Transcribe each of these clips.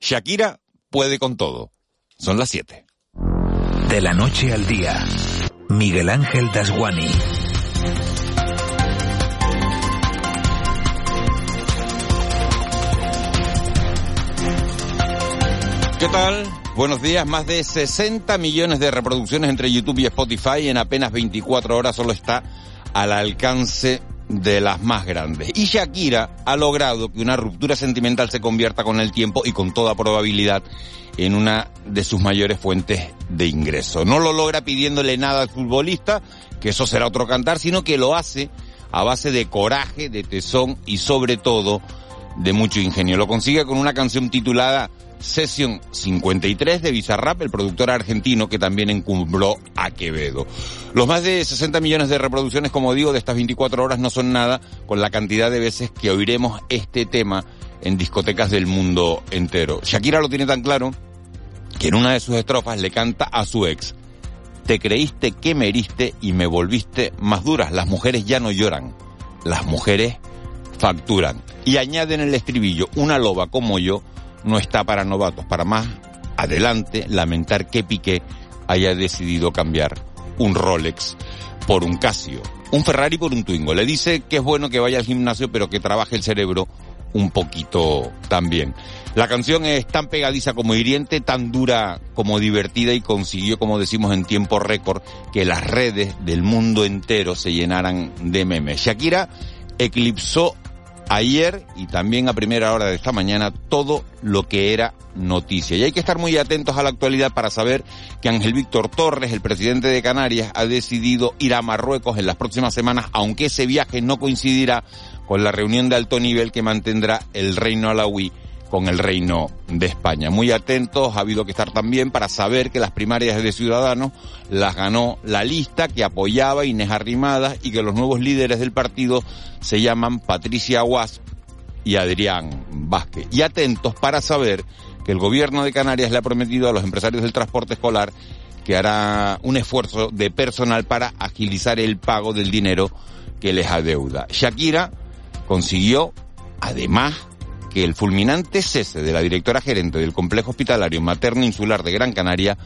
Shakira puede con todo. Son las 7. De la noche al día, Miguel Ángel Dasguani. ¿Qué tal? Buenos días. Más de 60 millones de reproducciones entre YouTube y Spotify en apenas 24 horas solo está al alcance de las más grandes. Y Shakira ha logrado que una ruptura sentimental se convierta con el tiempo y con toda probabilidad en una de sus mayores fuentes de ingreso. No lo logra pidiéndole nada al futbolista, que eso será otro cantar, sino que lo hace a base de coraje, de tesón y sobre todo de mucho ingenio. Lo consigue con una canción titulada Session 53 de Bizarrap, el productor argentino que también encumbró a Quevedo. Los más de 60 millones de reproducciones, como digo, de estas 24 horas no son nada con la cantidad de veces que oiremos este tema en discotecas del mundo entero. Shakira lo tiene tan claro que en una de sus estrofas le canta a su ex, te creíste que me heriste y me volviste más duras. Las mujeres ya no lloran, las mujeres facturan. Y añade en el estribillo, una loba como yo no está para novatos, para más adelante lamentar que Piqué haya decidido cambiar un Rolex por un Casio, un Ferrari por un Twingo. Le dice que es bueno que vaya al gimnasio, pero que trabaje el cerebro un poquito también. La canción es tan pegadiza como hiriente, tan dura como divertida y consiguió, como decimos, en tiempo récord que las redes del mundo entero se llenaran de memes. Shakira eclipsó ayer y también a primera hora de esta mañana todo lo que era noticia. Y hay que estar muy atentos a la actualidad para saber que Ángel Víctor Torres, el presidente de Canarias, ha decidido ir a Marruecos en las próximas semanas, aunque ese viaje no coincidirá con la reunión de alto nivel que mantendrá el reino alawí con el Reino de España. Muy atentos, ha habido que estar también para saber que las primarias de Ciudadanos las ganó la lista que apoyaba Inés Arrimadas y que los nuevos líderes del partido se llaman Patricia Wasp y Adrián Vázquez. Y atentos para saber que el gobierno de Canarias le ha prometido a los empresarios del transporte escolar que hará un esfuerzo de personal para agilizar el pago del dinero que les adeuda. Shakira consiguió, además, que el fulminante cese de la directora gerente del complejo hospitalario materno insular de Gran Canaria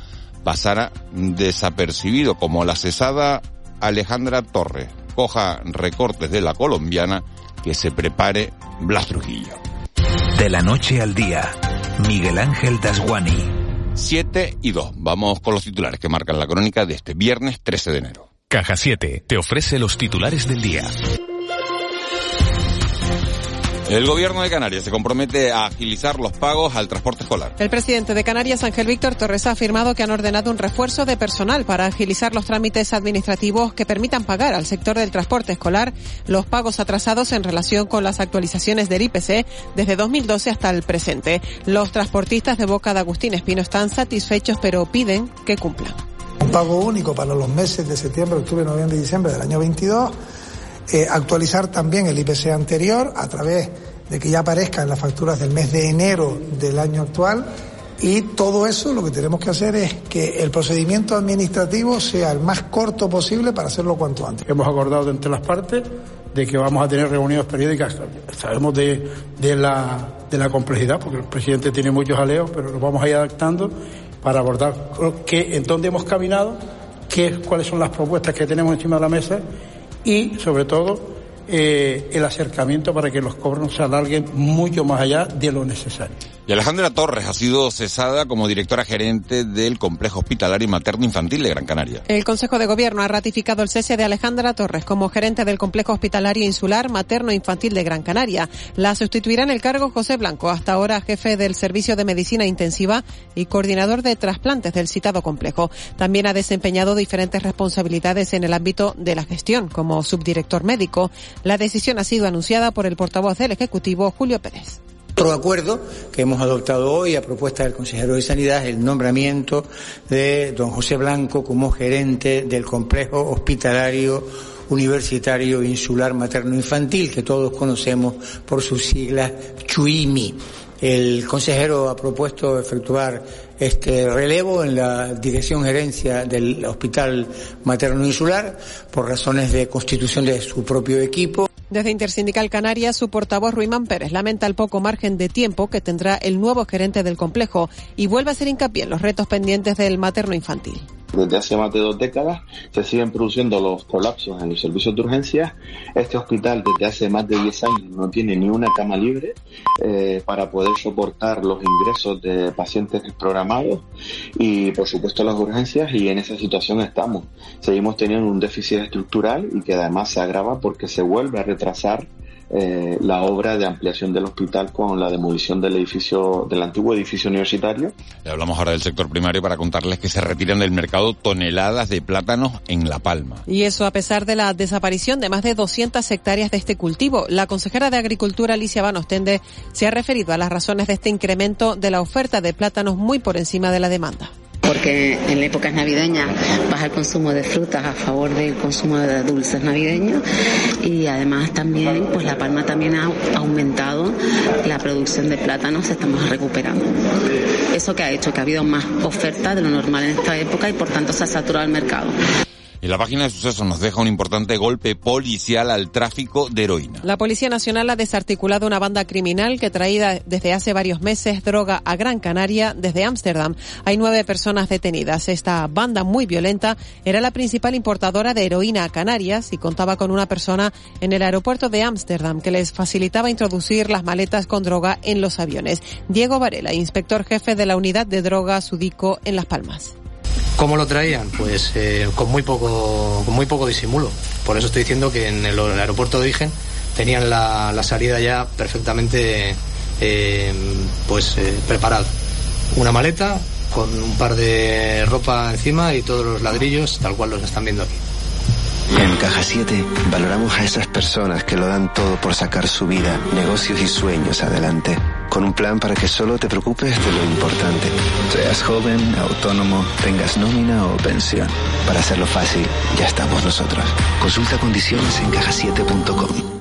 pasara desapercibido, como la cesada Alejandra Torres coja recortes de la colombiana que se prepare Blas Trujillo. De la noche al día, Miguel Ángel Dasguani. 7 y 2. Vamos con los titulares que marcan la crónica de este viernes 13 de enero. Caja 7 te ofrece los titulares del día. El gobierno de Canarias se compromete a agilizar los pagos al transporte escolar. El presidente de Canarias, Ángel Víctor Torres, ha afirmado que han ordenado un refuerzo de personal para agilizar los trámites administrativos que permitan pagar al sector del transporte escolar los pagos atrasados en relación con las actualizaciones del IPC desde 2012 hasta el presente. Los transportistas de Boca de Agustín Espino están satisfechos, pero piden que cumplan. Un pago único para los meses de septiembre, octubre, noviembre y diciembre del año 22 eh, actualizar también el IPC anterior a través de que ya aparezca en las facturas del mes de enero del año actual y todo eso lo que tenemos que hacer es que el procedimiento administrativo sea el más corto posible para hacerlo cuanto antes. Hemos acordado entre las partes de que vamos a tener reuniones periódicas. Sabemos de, de, la, de la complejidad, porque el presidente tiene muchos aleos, pero nos vamos a ir adaptando para abordar qué, en dónde hemos caminado, qué, cuáles son las propuestas que tenemos encima de la mesa y, sobre todo, eh, el acercamiento para que los cobros se alarguen mucho más allá de lo necesario. Y Alejandra Torres ha sido cesada como directora gerente del Complejo Hospitalario Materno Infantil de Gran Canaria. El Consejo de Gobierno ha ratificado el cese de Alejandra Torres como gerente del Complejo Hospitalario Insular Materno Infantil de Gran Canaria. La sustituirá en el cargo José Blanco, hasta ahora jefe del Servicio de Medicina Intensiva y coordinador de trasplantes del citado complejo. También ha desempeñado diferentes responsabilidades en el ámbito de la gestión, como subdirector médico. La decisión ha sido anunciada por el portavoz del Ejecutivo, Julio Pérez. Otro acuerdo que hemos adoptado hoy a propuesta del consejero de Sanidad es el nombramiento de don José Blanco como gerente del complejo hospitalario universitario insular materno infantil que todos conocemos por sus siglas CHUIMI. El consejero ha propuesto efectuar este relevo en la dirección gerencia del Hospital Materno Insular por razones de constitución de su propio equipo. Desde Intersindical Canarias, su portavoz Ruimán Pérez lamenta el poco margen de tiempo que tendrá el nuevo gerente del complejo y vuelve a hacer hincapié en los retos pendientes del materno infantil. Desde hace más de dos décadas se siguen produciendo los colapsos en los servicios de urgencia. Este hospital desde hace más de 10 años no tiene ni una cama libre eh, para poder soportar los ingresos de pacientes programados y por supuesto las urgencias y en esa situación estamos. Seguimos teniendo un déficit estructural y que además se agrava porque se vuelve a retrasar eh, la obra de ampliación del hospital con la demolición del edificio, del antiguo edificio universitario. Le hablamos ahora del sector primario para contarles que se retiran del mercado toneladas de plátanos en La Palma. Y eso a pesar de la desaparición de más de 200 hectáreas de este cultivo. La consejera de Agricultura, Alicia Banostende, se ha referido a las razones de este incremento de la oferta de plátanos muy por encima de la demanda porque en épocas navideñas baja el consumo de frutas a favor del consumo de dulces navideños y además también pues La Palma también ha aumentado la producción de plátanos, estamos recuperando. Eso que ha hecho que ha habido más oferta de lo normal en esta época y por tanto se ha saturado el mercado. Y la página de sucesos nos deja un importante golpe policial al tráfico de heroína. La Policía Nacional ha desarticulado una banda criminal que traída desde hace varios meses droga a Gran Canaria desde Ámsterdam. Hay nueve personas detenidas. Esta banda muy violenta era la principal importadora de heroína a Canarias y contaba con una persona en el aeropuerto de Ámsterdam que les facilitaba introducir las maletas con droga en los aviones. Diego Varela, inspector jefe de la unidad de droga Sudico en Las Palmas. ¿Cómo lo traían? Pues eh, con muy poco con muy poco disimulo. Por eso estoy diciendo que en el, aeropuerto de origen tenían la, salida ya perfectamente eh, pues eh, preparada. Una maleta con un par de ropa encima y todos los ladrillos tal cual los están viendo aquí. En Caja 7 valoramos a esas personas que lo dan todo por sacar su vida, negocios y sueños adelante, con un plan para que solo te preocupes de lo importante. Seas joven, autónomo, tengas nómina o pensión. Para hacerlo fácil, ya estamos nosotros. Consulta condiciones en cajasiete.com.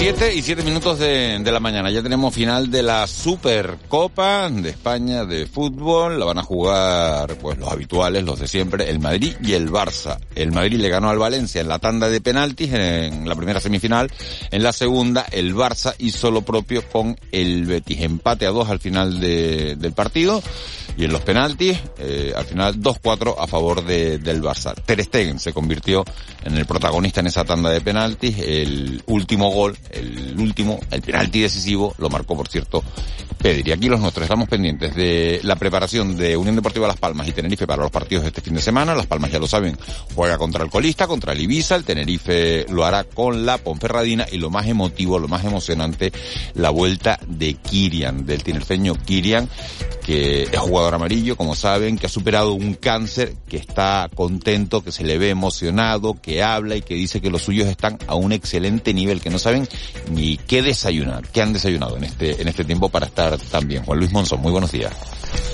7 y 7 minutos de, la mañana. Ya tenemos final de la Supercopa de España de fútbol. La van a jugar pues los habituales, los de siempre, el Madrid y el Barça. El Madrid le ganó al Valencia en la tanda de penaltis en la primera semifinal. En la segunda, el Barça hizo lo propio con el Betis. Empate a dos al final de, del partido. Y en los penaltis, eh, al final 2-4 a favor de, del Barça. Ter Stegen se convirtió en el protagonista en esa tanda de penaltis. El último gol, el último, el penalti decisivo, lo marcó por cierto Pedri. Aquí los nuestros estamos pendientes de la preparación de Unión Deportiva Las Palmas y Tenerife para los partidos de este fin de semana. Las Palmas ya lo saben, juega contra el colista, contra el Ibiza. El Tenerife lo hará con la Ponferradina y lo más emotivo, lo más emocionante, la vuelta de Kirian, del tinerfeño Kirian, que es jugador amarillo, como saben, que ha superado un cáncer, que está contento, que se le ve emocionado, que habla y que dice que los suyos están a un excelente nivel, que no saben ni qué desayunar, qué han desayunado en este, en este tiempo para estar tan bien. Juan Luis Monzón, muy buenos días.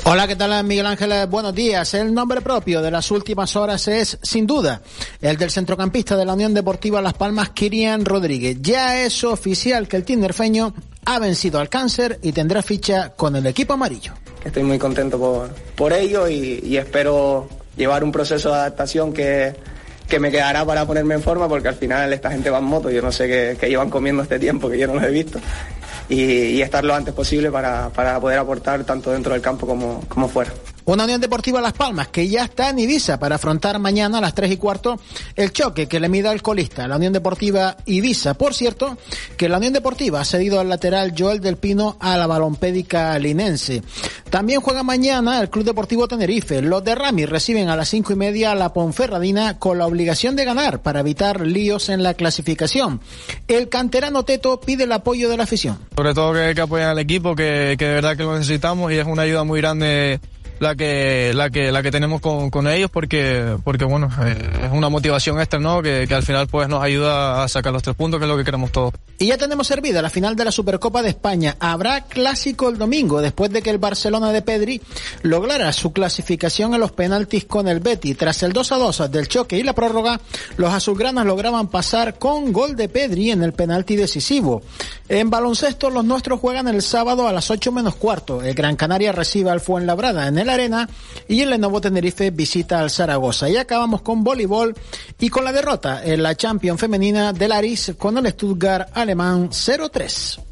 Hola, ¿qué tal Miguel Ángel? Buenos días. El nombre propio de las últimas horas es, sin duda, el del centrocampista de la Unión Deportiva Las Palmas, Kirian Rodríguez. Ya es oficial que el tinderfeño ha vencido al cáncer y tendrá ficha con el equipo amarillo. Estoy muy contento por, por ello y, espero llevar un proceso de adaptación que, que me quedará para ponerme en forma porque al final esta gente va en moto, yo no sé qué, qué llevan comiendo este tiempo que yo no lo he visto y, y estar lo antes posible para, para, poder aportar tanto dentro del campo como, como fuera. Una Unión Deportiva Las Palmas que ya está en Ibiza para afrontar mañana a las 3 y cuarto el choque que le mida el colista, la Unión Deportiva Ibiza. Por cierto, que la Unión Deportiva ha cedido al lateral Joel del Pino a la balompédica linense. También juega mañana el Club Deportivo Tenerife. Los de Rami reciben a las cinco y media a la Ponferradina con la obligación de ganar para evitar líos en la clasificación. El canterano Teto pide el apoyo de la afición. Sobre todo que, apoyen al equipo, que de verdad que lo necesitamos y es una ayuda muy grande la que la que la que tenemos con, con ellos porque porque bueno eh, es una motivación extra no que, que, al final pues nos ayuda a sacar los tres puntos que es lo que queremos todos. Y ya tenemos servida la final de la Supercopa de España. Habrá clásico el domingo después de que el Barcelona de Pedri lograra su clasificación en los penaltis con el Betty tras el 2 a 2 del choque y la prórroga los azulgranas lograban pasar con gol de Pedri en el penalti decisivo. En baloncesto los nuestros juegan el sábado a las 8 menos cuarto. El Gran Canaria recibe al Fuenlabrada en el la Arena y el Lenovo Tenerife visita al Zaragoza. Y acabamos con voleibol y con la derrota en la Champions femenina del Aris con el Stuttgart alemán 0-3.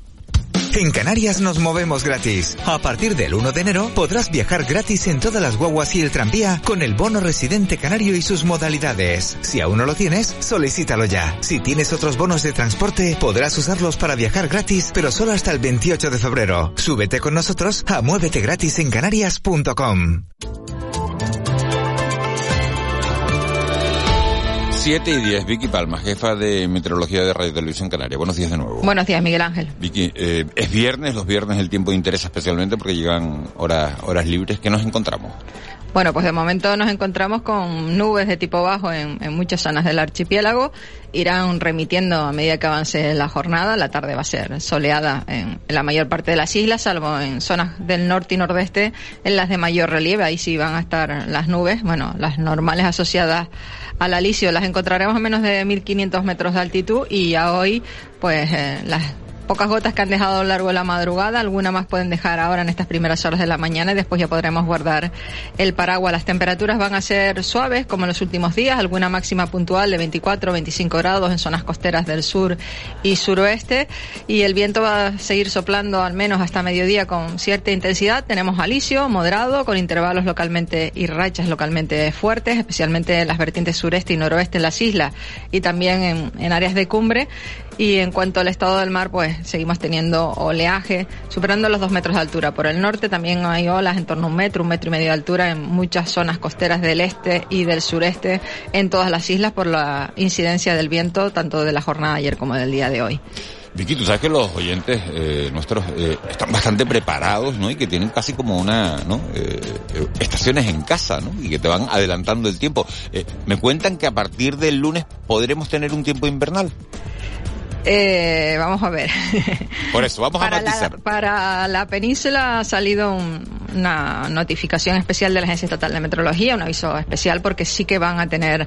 En Canarias nos movemos gratis. A partir del 1 de enero podrás viajar gratis en todas las guaguas y el tranvía con el bono residente canario y sus modalidades. Si aún no lo tienes, solicítalo ya. Si tienes otros bonos de transporte, podrás usarlos para viajar gratis, pero solo hasta el 28 de febrero. Súbete con nosotros a muévete gratis en canarias.com. 7 y 10, Vicky Palma, jefa de Meteorología de Radio Televisión Canaria. Buenos días de nuevo. Buenos días, Miguel Ángel. Vicky, eh, es viernes, los viernes el tiempo interesa especialmente porque llegan horas, horas libres. ¿Qué nos encontramos? Bueno, pues de momento nos encontramos con nubes de tipo bajo en, muchas zonas del archipiélago. Irán remitiendo a medida que avance la jornada. La tarde va a ser soleada en, la mayor parte de las islas, salvo en zonas del norte y nordeste, en las de mayor relieve. Ahí sí van a estar las nubes, bueno, las normales asociadas al alisio. Las encontraremos a menos de 1.500 metros de altitud y ya hoy, pues eh, las pocas gotas que han dejado a lo largo de la madrugada, alguna más pueden dejar ahora en estas primeras horas de la mañana y después ya podremos guardar el paraguas. Las temperaturas van a ser suaves como en los últimos días, alguna máxima puntual de 24 o 25 grados en zonas costeras del sur y suroeste y el viento va a seguir soplando al menos hasta mediodía con cierta intensidad. Tenemos alisio moderado con intervalos localmente y rachas localmente fuertes, especialmente en las vertientes sureste y noroeste en las islas y también en, en áreas de cumbre y en cuanto al estado del mar, pues seguimos teniendo oleaje superando los dos metros de altura. Por el norte también hay olas en torno a un metro, un metro y medio de altura en muchas zonas costeras del este y del sureste en todas las islas por la incidencia del viento tanto de la jornada de ayer como del día de hoy. Vicky, tú sabes que los oyentes eh, nuestros eh, están bastante preparados, ¿no? Y que tienen casi como una, ¿no? Eh, estaciones en casa, ¿no? Y que te van adelantando el tiempo. me cuentan que a partir del lunes podremos tener un tiempo invernal. Eh, vamos a ver. Por eso, vamos para a matizar. La, para la península ha salido una notificación especial de la Agencia Estatal de Meteorología, un aviso especial porque sí que van a tener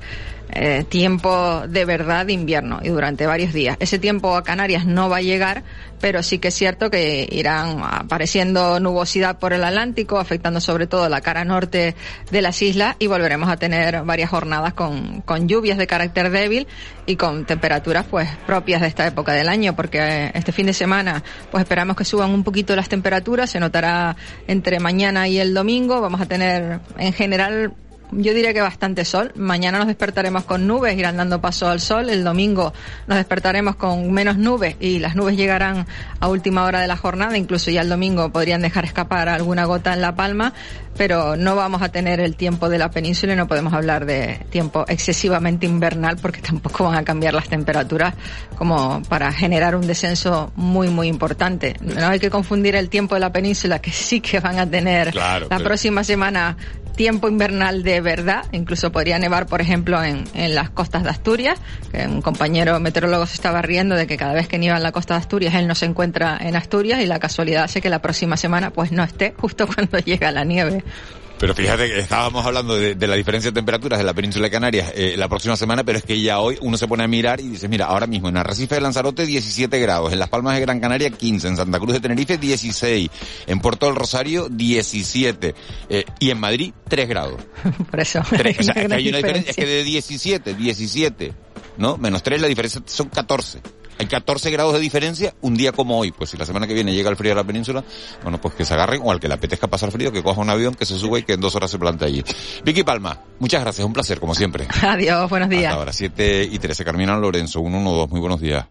eh, tiempo de verdad de invierno y durante varios días. Ese tiempo a Canarias no va a llegar, pero sí que es cierto que irán apareciendo nubosidad por el Atlántico, afectando sobre todo la cara norte de las islas y volveremos a tener varias jornadas con, con lluvias de carácter débil y con temperaturas pues propias de esta época del año, porque este fin de semana pues esperamos que suban un poquito las temperaturas, se notará entre mañana y el domingo, vamos a tener en general yo diría que bastante sol. Mañana nos despertaremos con nubes, irán dando paso al sol. El domingo nos despertaremos con menos nubes y las nubes llegarán a última hora de la jornada. Incluso ya el domingo podrían dejar escapar alguna gota en La Palma, pero no vamos a tener el tiempo de la península y no podemos hablar de tiempo excesivamente invernal porque tampoco van a cambiar las temperaturas como para generar un descenso muy, muy importante. No hay que confundir el tiempo de la península, que sí que van a tener la próxima semana tiempo invernal de verdad. Incluso podría nevar, por ejemplo, en, en las costas de Asturias. Que un compañero meteorólogo se estaba riendo de que cada vez que nieva en la costa de Asturias, él no se encuentra en Asturias y la casualidad hace que la próxima semana pues no esté justo cuando llega la nieve. Pero fíjate que estábamos hablando de, la diferencia de temperaturas de la península de Canarias eh, la próxima semana, pero es que ya hoy uno se pone a mirar y dice, mira, ahora mismo en Arrecife de Lanzarote 17 grados, en Las Palmas de Gran Canaria 15, en Santa Cruz de Tenerife 16, en Puerto del Rosario 17 eh, y en Madrid 3 grados. Por eso. o sea, es que hay una diferencia, es que de 17, 17, ¿no? Menos 3 la diferencia son 14. Hay 14 grados de diferencia un día como hoy. Pues si la semana que viene llega el frío a la península, bueno, pues que se agarren o al que le apetezca pasar frío, que coja un avión, que se suba y que en dos horas se plante allí. Vicky Palma, muchas gracias, un placer, como siempre. Adiós, buenos días. Hasta ahora, 7 y 13. Carmina Lorenzo, 112, muy buenos días.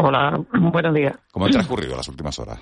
Hola, buenos días. ¿Cómo han transcurrido las últimas horas?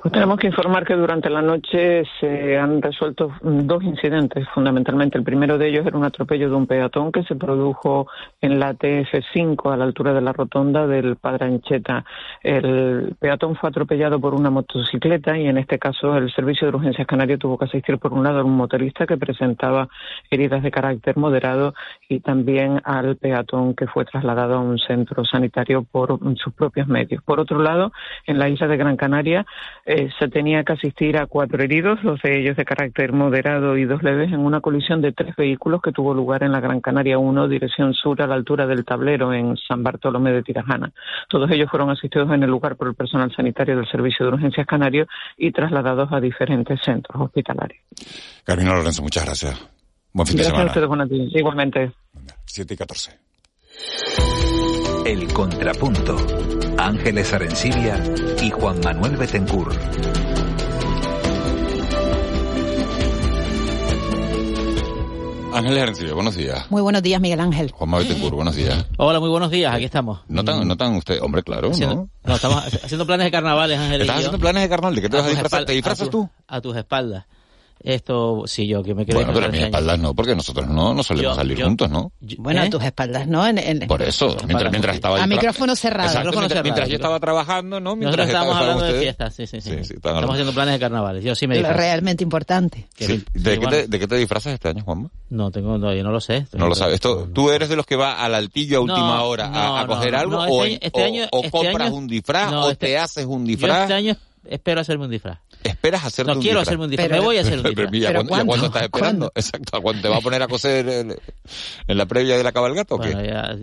Pues tenemos que informar que durante la noche se han resuelto dos incidentes, fundamentalmente. El primero de ellos era un atropello de un peatón que se produjo en la TF5 a la altura de la rotonda del Padre Ancheta. El peatón fue atropellado por una motocicleta y en este caso el Servicio de Urgencias Canario tuvo que asistir por un lado a un motorista que presentaba heridas de carácter moderado y también al peatón que fue trasladado a un centro sanitario por sus propios medios. Por otro lado, en la isla de Gran Canaria, eh, se tenía que asistir a cuatro heridos, dos de ellos de carácter moderado y dos leves, en una colisión de tres vehículos que tuvo lugar en la Gran Canaria 1, dirección sur, a la altura del tablero, en San Bartolomé de Tirajana. Todos ellos fueron asistidos en el lugar por el personal sanitario del Servicio de Urgencias Canario y trasladados a diferentes centros hospitalarios. Carmina Lorenzo, muchas gracias. Buen fin gracias de semana. a ustedes. Igualmente. 7 y 14. El Contrapunto. Ángeles Arencibia y Juan Manuel Betencur. Ángeles Arencibia, buenos días. Muy buenos días, Miguel Ángel. Juan Betancourt, buenos días. Hola, muy buenos días, aquí estamos. ¿Notan, notan usted? Hombre, claro, Haciendo- ¿no? no, estamos haciendo planes de carnavales, Ángel. y ¿Estás yo. haciendo planes de carnaval? ¿De qué te A vas a disfrazar? ¿Te disfrazas tú? A tus espaldas. Esto, sí, yo que me quiero Bueno, pero a mis espaldas no, porque nosotros no, no solemos Yo- salir yo- juntos, ¿no? Bueno, ¿Eh? a tus espaldas, ¿no? En, en- Por eso, mientras, mientras estaba A micrófono cerrado. Exacto, Micrófono mientras, cerrado. mientras yo estaba trabajando, ¿no? Mientras Nosotros estábamos hablando de fiestas, sí, sí, sí. Sí, sí, estaban Estamos hablando. haciendo planes de carnavales. Yo sí me disfrazo. realmente importante. Que Sí. sí, ¿De, qué bueno. te, ¿De qué te disfrazas este año, Juanma? No, tengo, no, yo no lo sé. No lo sabes. Esto, ¿Tú eres de los que va al altillo a última No, hora a- no, a, coger no, algo? o, compras un disfraz? ¿O este- te haces un Yo disfraz? este año espero hacerme un disfraz. ¿Esperas hacerte No un quiero disfraz? hacerme un disfraz, me voy a hacer un Pero, disfraz. ¿y a ¿Pero cuándo, y a cuándo cuándo? estás esperando? Exacto, ¿a cuándo te va a poner a coser el- en la previa de la cabalgata o qué? Bueno, ya,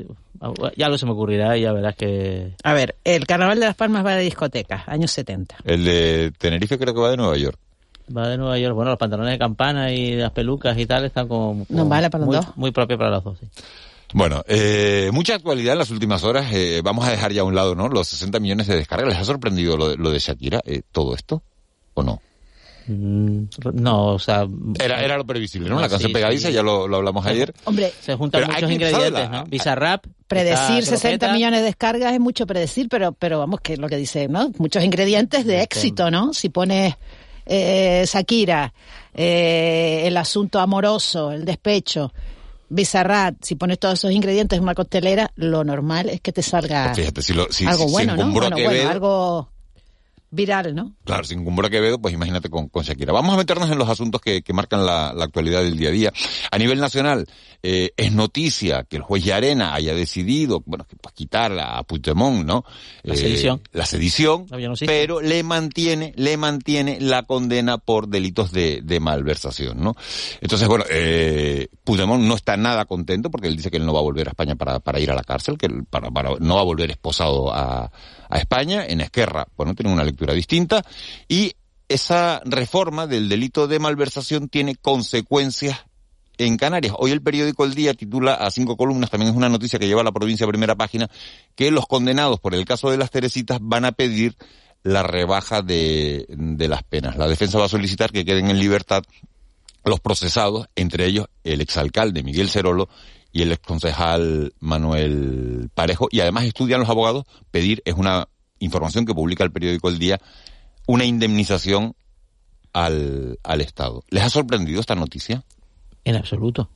ya algo se me ocurrirá y ya verás que... A ver, el Carnaval de las Palmas va de discotecas, años 70. El de Tenerife creo que va de Nueva York. Va de Nueva York. Bueno, los pantalones de campana y las pelucas y tal están como... No vale para los muy, dos. Muy propio para los dos, sí. Bueno, eh, mucha actualidad en las últimas horas. Eh, vamos a dejar ya a un lado, ¿no? Los 60 millones de descargas. ¿Les ha sorprendido lo de, lo de Shakira? eh, ¿Todo esto? ¿O no? Mm, No, o sea... Era, era lo previsible, ¿no? La canción sí. pegadiza, ya lo, lo hablamos ayer. Hombre, Se juntan Pero muchos ingredientes, la- ¿no? Bizarrap... predecir está 60 croqueta, millones de descargas es mucho predecir, pero, pero vamos, que es lo que dice, ¿no? Muchos ingredientes de éxito, ¿no? Si pones eh, Shakira, eh, el asunto amoroso, el despecho, Bizarrat, si pones todos esos ingredientes en una costelera, lo normal es que te salga Pues fíjate, si lo- si- algo si- bueno, ¿no? Bueno, bueno, algo viral, ¿no? Claro, sin Cumbro Quevedo, pues imagínate con, con Shakira. Vamos a meternos en los asuntos que, que marcan la, la actualidad del día a día. A nivel nacional, eh, es noticia que el juez Llarena haya decidido, bueno, que, pues, quitar a Puigdemont, ¿no? La Eh, sedición. La sedición, No, no pero le mantiene, le mantiene la condena por delitos de, de malversación, ¿no? Entonces, bueno, eh, Puigdemont no está nada contento porque él dice que él no va a volver a España para, para ir a la cárcel, que él para, para- no va a volver esposado a, a España. En Esquerra, bueno, tiene una lectura distinta y esa reforma del delito de malversación tiene consecuencias en Canarias. Hoy el periódico El Día titula a cinco columnas, también es una noticia que lleva a la provincia a primera página, que los condenados por el caso de las Teresitas van a pedir la rebaja de, de las penas. La defensa va a solicitar que queden en libertad los procesados, entre ellos el exalcalde Miguel Cerolo y el exconcejal Manuel Parejo, y además estudian los abogados pedir, es una información que publica el periódico El Día, una indemnización al, al Estado. ¿Les ha sorprendido esta noticia? En absoluto.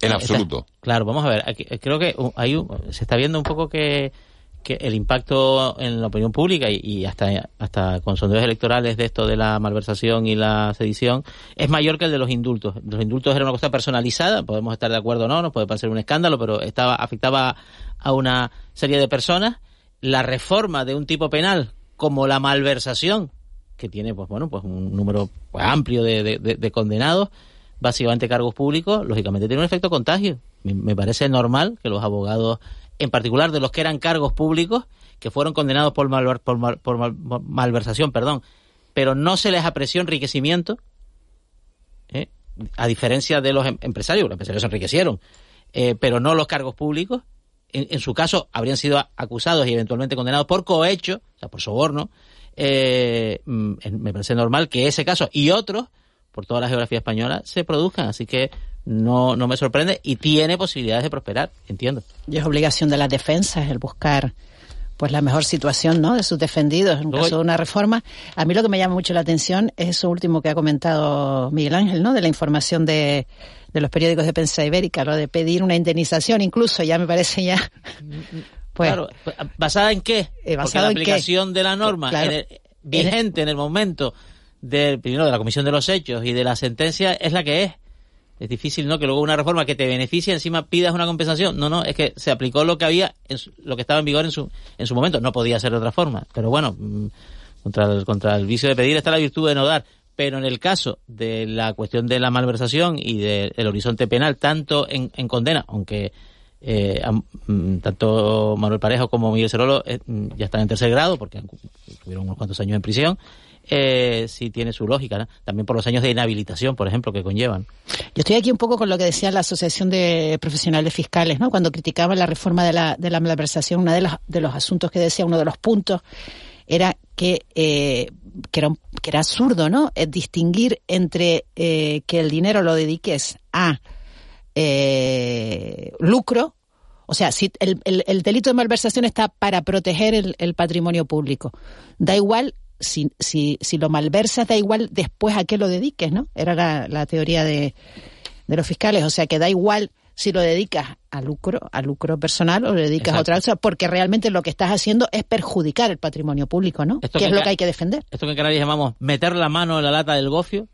En Está- absoluto. claro, vamos a ver. aquí- creo que uh, hay un- se está viendo un poco que, que el impacto en la opinión pública y, hasta, hasta con sondeos electorales de esto de la malversación y la sedición es mayor que el de los indultos. Los indultos era una cosa personalizada, podemos estar de acuerdo o no, nos puede parecer un escándalo, pero estaba afectaba a una serie de personas. La reforma de un tipo penal como la malversación, que tiene pues bueno pues un número pues, amplio de, de- de- de condenados, básicamente cargos públicos, lógicamente tiene un efecto contagio. Me parece normal que los abogados, en particular de los que eran cargos públicos, que fueron condenados por, malver- por, mal- por mal- malversación, perdón, pero no se les apreció enriquecimiento, ¿eh? a diferencia de los em- empresarios, los empresarios se enriquecieron, eh, pero no los cargos públicos. En, en su caso, habrían sido acusados y eventualmente condenados por cohecho, o sea, por soborno. Eh, mm, me parece normal que ese caso y otros, por toda la geografía española, se produzcan. Así que no, no me sorprende y tiene posibilidades de prosperar, entiendo. Y es obligación de las defensas el buscar pues la mejor situación ¿no? de sus defendidos en caso de una reforma. A mí lo que me llama mucho la atención es eso último que ha comentado Miguel Ángel, ¿no? de la información de, de los periódicos de prensa ibérica, lo de pedir una indemnización, incluso ya me parece ya... Pues, claro, ¿basada en qué? Eh, Porque la aplicación de la norma vigente en el momento del primero de la comisión de los hechos y de la sentencia es la que es. Es difícil, ¿no? Que luego una reforma que te beneficie encima pidas una compensación. No, no, es que se aplicó lo que había, en lo que estaba en vigor en su, en su momento. No podía ser de otra forma. Pero bueno, mm, contra el, vicio de pedir está la virtud de no dar. Pero en el caso de la cuestión de la malversación y del horizonte penal, tanto en, en condena, aunque eh, mm, tanto Manuel Parejo como Miguel Cerolo eh, mm, ya están en tercer grado porque tuvieron unos cuantos años en prisión, eh, sí tiene su lógica, también por los años de inhabilitación, por ejemplo, que conllevan. Yo estoy aquí un poco con lo que decía la Asociación de Profesionales Fiscales, ¿no? Cuando criticaban la reforma de la, de la malversación, uno de los, de los asuntos que decía, uno de los puntos, era que, eh, que, era, que era absurdo, ¿no? Es distinguir entre eh, que el dinero lo dediques a eh, lucro, o sea, si el, el, delito de malversación está para proteger el, el patrimonio público, da igual si, si, si lo malversas, da igual después a qué lo dediques, ¿no? Era la, la teoría de, de los fiscales, o sea que da igual si lo dedicas a lucro, a lucro personal o lo dedicas a otra cosa, porque realmente lo que estás haciendo es perjudicar el patrimonio público, ¿no? que, es lo que hay que defender. Esto que en Canarias llamamos meter la mano en la lata del gofio,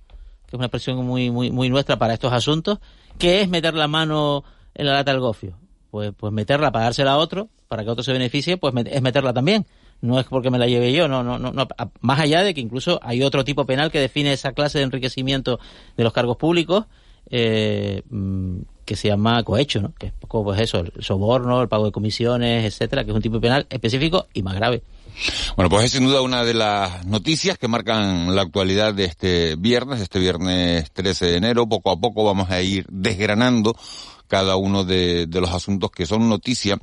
que es una expresión muy, muy, muy nuestra para estos asuntos. ¿Qué es meter la mano en la lata del gofio? Pues, pues meterla para dársela a otro, para que otro se beneficie, pues es meterla también no es porque me la lleve yo, no, no, no, más allá de que incluso hay otro tipo penal que define esa clase de enriquecimiento de los cargos públicos, eh, mm, que se llama cohecho, ¿no? Que es poco, pues eso, el soborno, el pago de comisiones, etcétera, que es un tipo penal específico y más grave. Bueno, pues es sin duda una de las noticias que marcan la actualidad de este viernes, este viernes 13 de enero. Poco a poco vamos a ir desgranando cada uno de, de los asuntos que son noticia.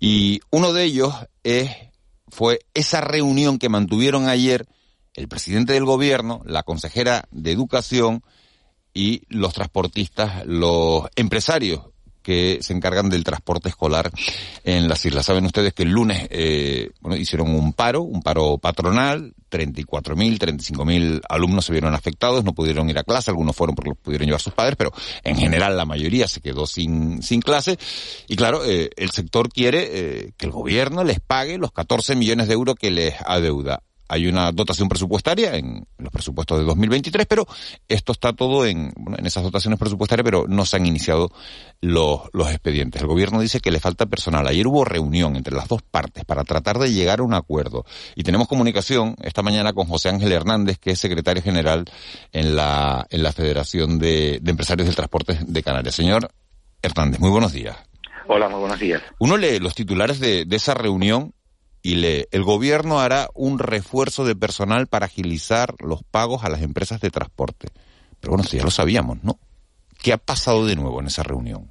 Y uno de ellos es fue esa reunión que mantuvieron ayer el presidente del gobierno, la consejera de educación y los transportistas, los empresarios que se encargan del transporte escolar en las islas. Saben ustedes que el lunes eh, bueno, hicieron un paro, un paro patronal, 34.000, 35.000 alumnos se vieron afectados, no pudieron ir a clase, algunos fueron porque los pudieron llevar sus padres, pero en general la mayoría se quedó sin, sin clase. Y claro, eh, el sector quiere eh, que el gobierno les pague los 14 millones de euros que les adeuda hay una dotación presupuestaria en los presupuestos de 2023, pero esto está todo en, en esas dotaciones presupuestarias, pero no se han iniciado los, los expedientes. El gobierno dice que le falta personal. Ayer hubo reunión entre las dos partes para tratar de llegar a un acuerdo. Y tenemos comunicación esta mañana con José Ángel Hernández, que es secretario general en la, en la Federación de, de Empresarios del Transporte de Canarias. Señor Hernández, muy buenos días. Hola, muy buenos días. Uno lee los titulares de, de esa reunión y lee, el gobierno hará un refuerzo de personal para agilizar los pagos a las empresas de transporte. Pero bueno, ya lo sabíamos, ¿no? ¿Qué ha pasado de nuevo en esa reunión?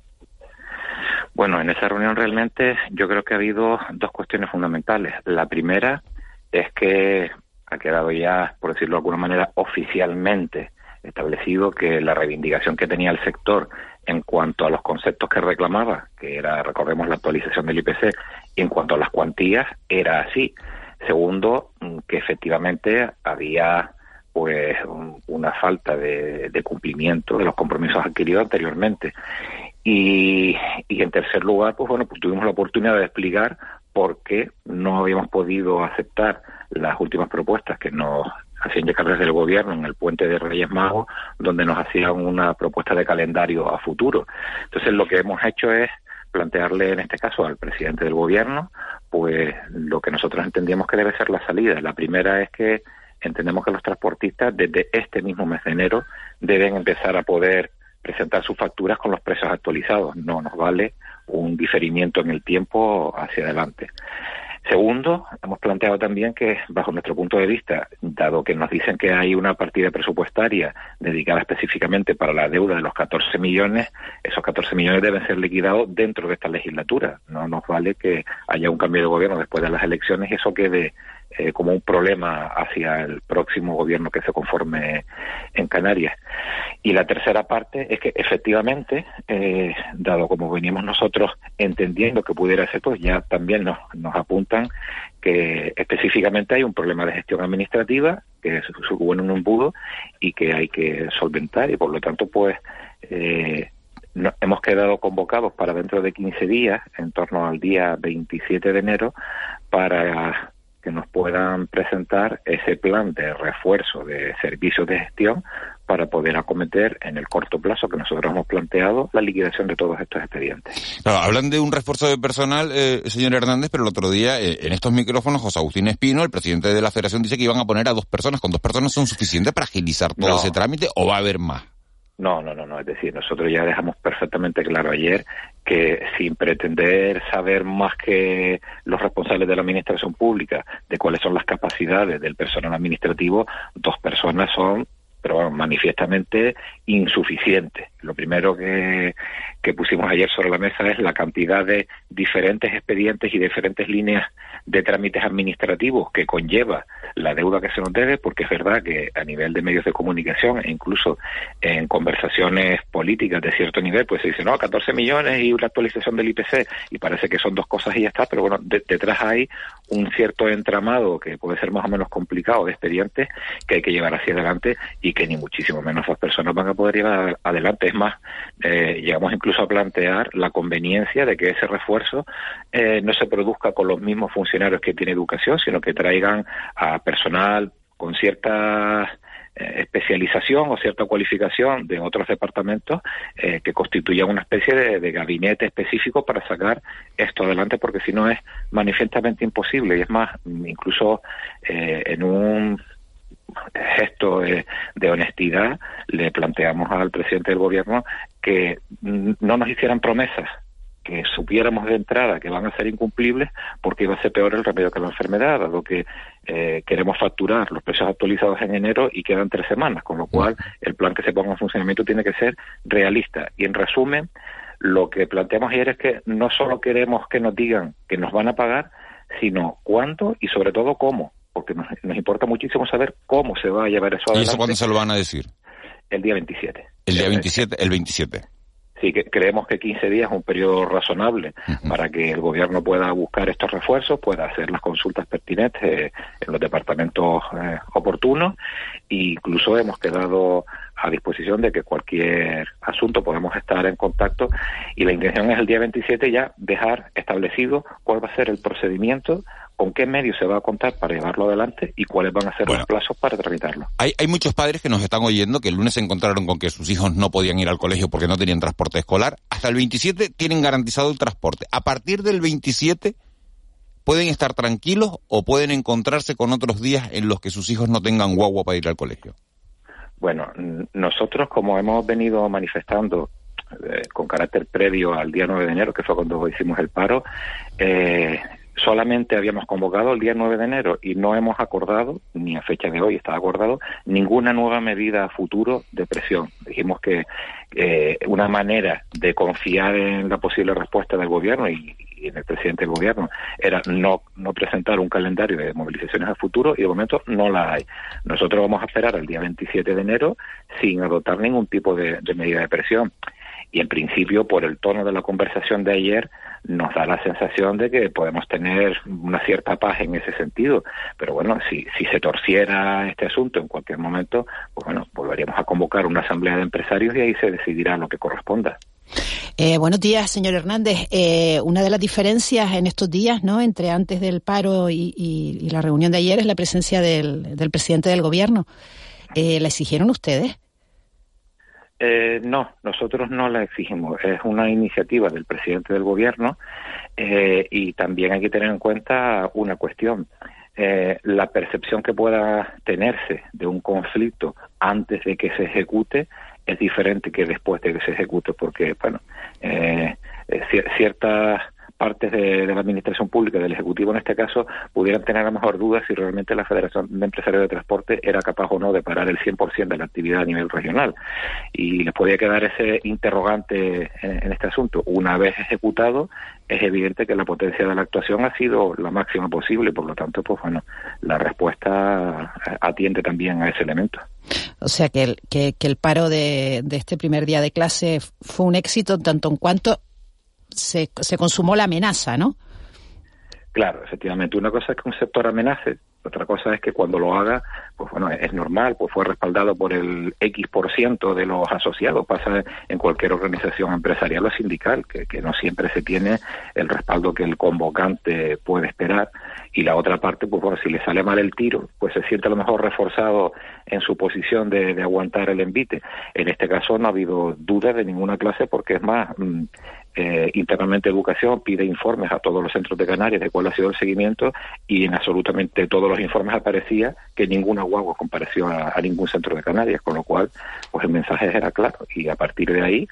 Bueno, en esa reunión realmente yo creo que ha habido dos cuestiones fundamentales. La primera es que ha quedado ya, por decirlo de alguna manera, oficialmente establecido que la reivindicación que tenía el sector en cuanto a los conceptos que reclamaba, que era, recordemos, la actualización del IPC, en cuanto a las cuantías, era así. Segundo, mm, que efectivamente había pues una falta de, cumplimiento de los compromisos adquiridos anteriormente. Y, y en tercer lugar, pues bueno, pues tuvimos la oportunidad de explicar por qué no habíamos podido aceptar las últimas propuestas que nos hacían llegar desde el gobierno en el puente de Reyes Magos, donde nos hacían una propuesta de calendario a futuro. Entonces, lo que hemos hecho es plantearle en este caso al presidente del gobierno, pues lo que nosotros entendíamos que debe ser la salida. La primera es que entendemos que los transportistas desde este mismo mes de enero deben empezar a poder presentar sus facturas con los precios actualizados. No nos vale un diferimiento en el tiempo hacia adelante. Segundo, hemos planteado también que, bajo nuestro punto de vista, dado que nos dicen que hay una partida presupuestaria dedicada específicamente para la deuda de los 14 millones, esos 14 millones deben ser liquidados dentro de esta legislatura. No nos vale que haya un cambio de gobierno después de las elecciones y eso quede eh, como un problema hacia el próximo gobierno que se conforme en Canarias. Y la tercera parte es que efectivamente, eh, dado como venimos nosotros entendiendo que pudiera ser, pues ya también nos, nos apuntan que específicamente hay un problema de gestión administrativa que sucede en un embudo y que hay que solventar y por lo tanto pues eh, hemos quedado convocados para dentro de 15 días, en torno al día 27 de enero, para que nos puedan presentar ese plan de refuerzo de servicios de gestión para poder acometer en el corto plazo que nosotros hemos planteado la liquidación de todos estos expedientes. hablan de un refuerzo de personal, eh, señor Hernández, pero el otro día eh, en estos micrófonos José Agustín Espino, el presidente de la Federación, dice que iban a poner a dos personas. ¿Con dos personas son suficientes para agilizar todo ese trámite o va a haber más? No, no, no, no. Es decir, nosotros ya dejamos perfectamente claro ayer que sin pretender saber más que los responsables de la administración pública de cuáles son las capacidades del personal administrativo, dos personas son pero manifiestamente insuficiente. Lo primero que, pusimos ayer sobre la mesa es la cantidad de diferentes expedientes y diferentes líneas de trámites administrativos que conlleva la deuda que se nos debe, porque es verdad que a nivel de medios de comunicación e incluso en conversaciones políticas de cierto nivel, pues se dice, no, 14 millones y una actualización del IPC, y parece que son dos cosas y ya está, pero bueno, detrás hay un cierto entramado que puede ser más o menos complicado de expedientes que hay que llevar hacia adelante y que ni muchísimo menos las personas van a poder llevar adelante. Es más, eh, llegamos incluso a plantear la conveniencia de que ese refuerzo eh, no se produzca con los mismos funcionarios que tiene educación, sino que traigan a personal con cierta eh, especialización o cierta cualificación de otros departamentos que constituyan una especie de, gabinete específico para sacar esto adelante porque si no es manifiestamente imposible. Y es más incluso en un gesto de, honestidad le planteamos al presidente del gobierno que no nos hicieran promesas que supiéramos de entrada que van a ser incumplibles porque iba a ser peor el remedio que la enfermedad, dado que eh, queremos facturar los precios actualizados en enero y quedan tres semanas, con lo cual el plan que se ponga en funcionamiento tiene que ser realista. Y en resumen, lo que planteamos ayer es que no solo queremos que nos digan que nos van a pagar, sino cuánto y sobre todo cómo porque nos, importa muchísimo saber cómo se va a llevar eso adelante. ¿Y eso cuándo se lo van a decir? El día 27. El día 27, el 27. Sí, que creemos que 15 días es un periodo razonable para que el gobierno pueda buscar estos refuerzos, pueda hacer las consultas pertinentes eh, en los departamentos eh, oportunos e incluso hemos quedado a disposición de que cualquier asunto podamos estar en contacto y la intención es el día 27 ya dejar establecido cuál va a ser el procedimiento con qué medios se va a contar para llevarlo adelante y cuáles van a ser los plazos para tramitarlo. Hay, hay muchos padres que nos están oyendo que el lunes se encontraron con que sus hijos no podían ir al colegio porque no tenían transporte escolar. Hasta el 27 tienen garantizado el transporte. A partir del 27 pueden estar tranquilos o pueden encontrarse con otros días en los que sus hijos no tengan guagua para ir al colegio. Bueno, nosotros como hemos venido manifestando eh, con carácter previo al día 9 de enero, que fue cuando hicimos el paro, eh, solamente habíamos convocado el día 9 de enero y no hemos acordado, ni a fecha de hoy está acordado, ninguna nueva medida a futuro de presión. Dijimos que eh, una manera de confiar en la posible respuesta del gobierno y, en el presidente del gobierno era no, no presentar un calendario de movilizaciones a futuro y de momento no la hay. Nosotros vamos a esperar el día 27 de enero sin adoptar ningún tipo de medida de presión y en principio por el tono de la conversación de ayer nos da la sensación de que podemos tener una cierta paz en ese sentido pero bueno si, si se torciera este asunto en cualquier momento pues bueno volveríamos a convocar una asamblea de empresarios y ahí se decidirá lo que corresponda eh, buenos días, señor Hernández. Eh, una de las diferencias en estos días, ¿no? Entre antes del paro y, la reunión de ayer es la presencia del, presidente del gobierno. Eh, ¿La exigieron ustedes? Eh, no, nosotros no la exigimos. Es una iniciativa del presidente del gobierno eh, y también hay que tener en cuenta una cuestión. Eh, la percepción que pueda tenerse de un conflicto antes de que se ejecute es diferente que después de que se ejecute, porque, bueno, ciertas partes de, la administración pública, del Ejecutivo en este caso, pudieran tener a lo mejor dudas si realmente la Federación de Empresarios de Transporte era capaz o no de parar el 100% de la actividad a nivel regional. Y les podía quedar ese interrogante en, este asunto. Una vez ejecutado, es evidente que la potencia de la actuación ha sido la máxima posible, por lo tanto, pues bueno, la respuesta atiende también a ese elemento. O sea que el, que, el paro de, de, este primer día de clase fue un éxito tanto en cuanto se, se consumó la amenaza, ¿no? Claro, efectivamente. Una cosa es que un sector amenace, otra cosa es que cuando lo haga, pues bueno, es normal, pues fue respaldado por el X por ciento de los asociados. Pasa en cualquier organización empresarial o sindical, que, no siempre se tiene el respaldo que el convocante puede esperar. Y la otra parte, pues bueno, si le sale mal el tiro, pues se siente a lo mejor reforzado en su posición de, de aguantar el envite. En este caso no ha habido duda de ninguna clase porque es más, mm, eh, internamente Educación pide informes a todos los centros de Canarias de cuál ha sido el seguimiento y en absolutamente todos los informes aparecía que ninguna guagua compareció a, ningún centro de Canarias, con lo cual pues el mensaje era claro y a partir de ahí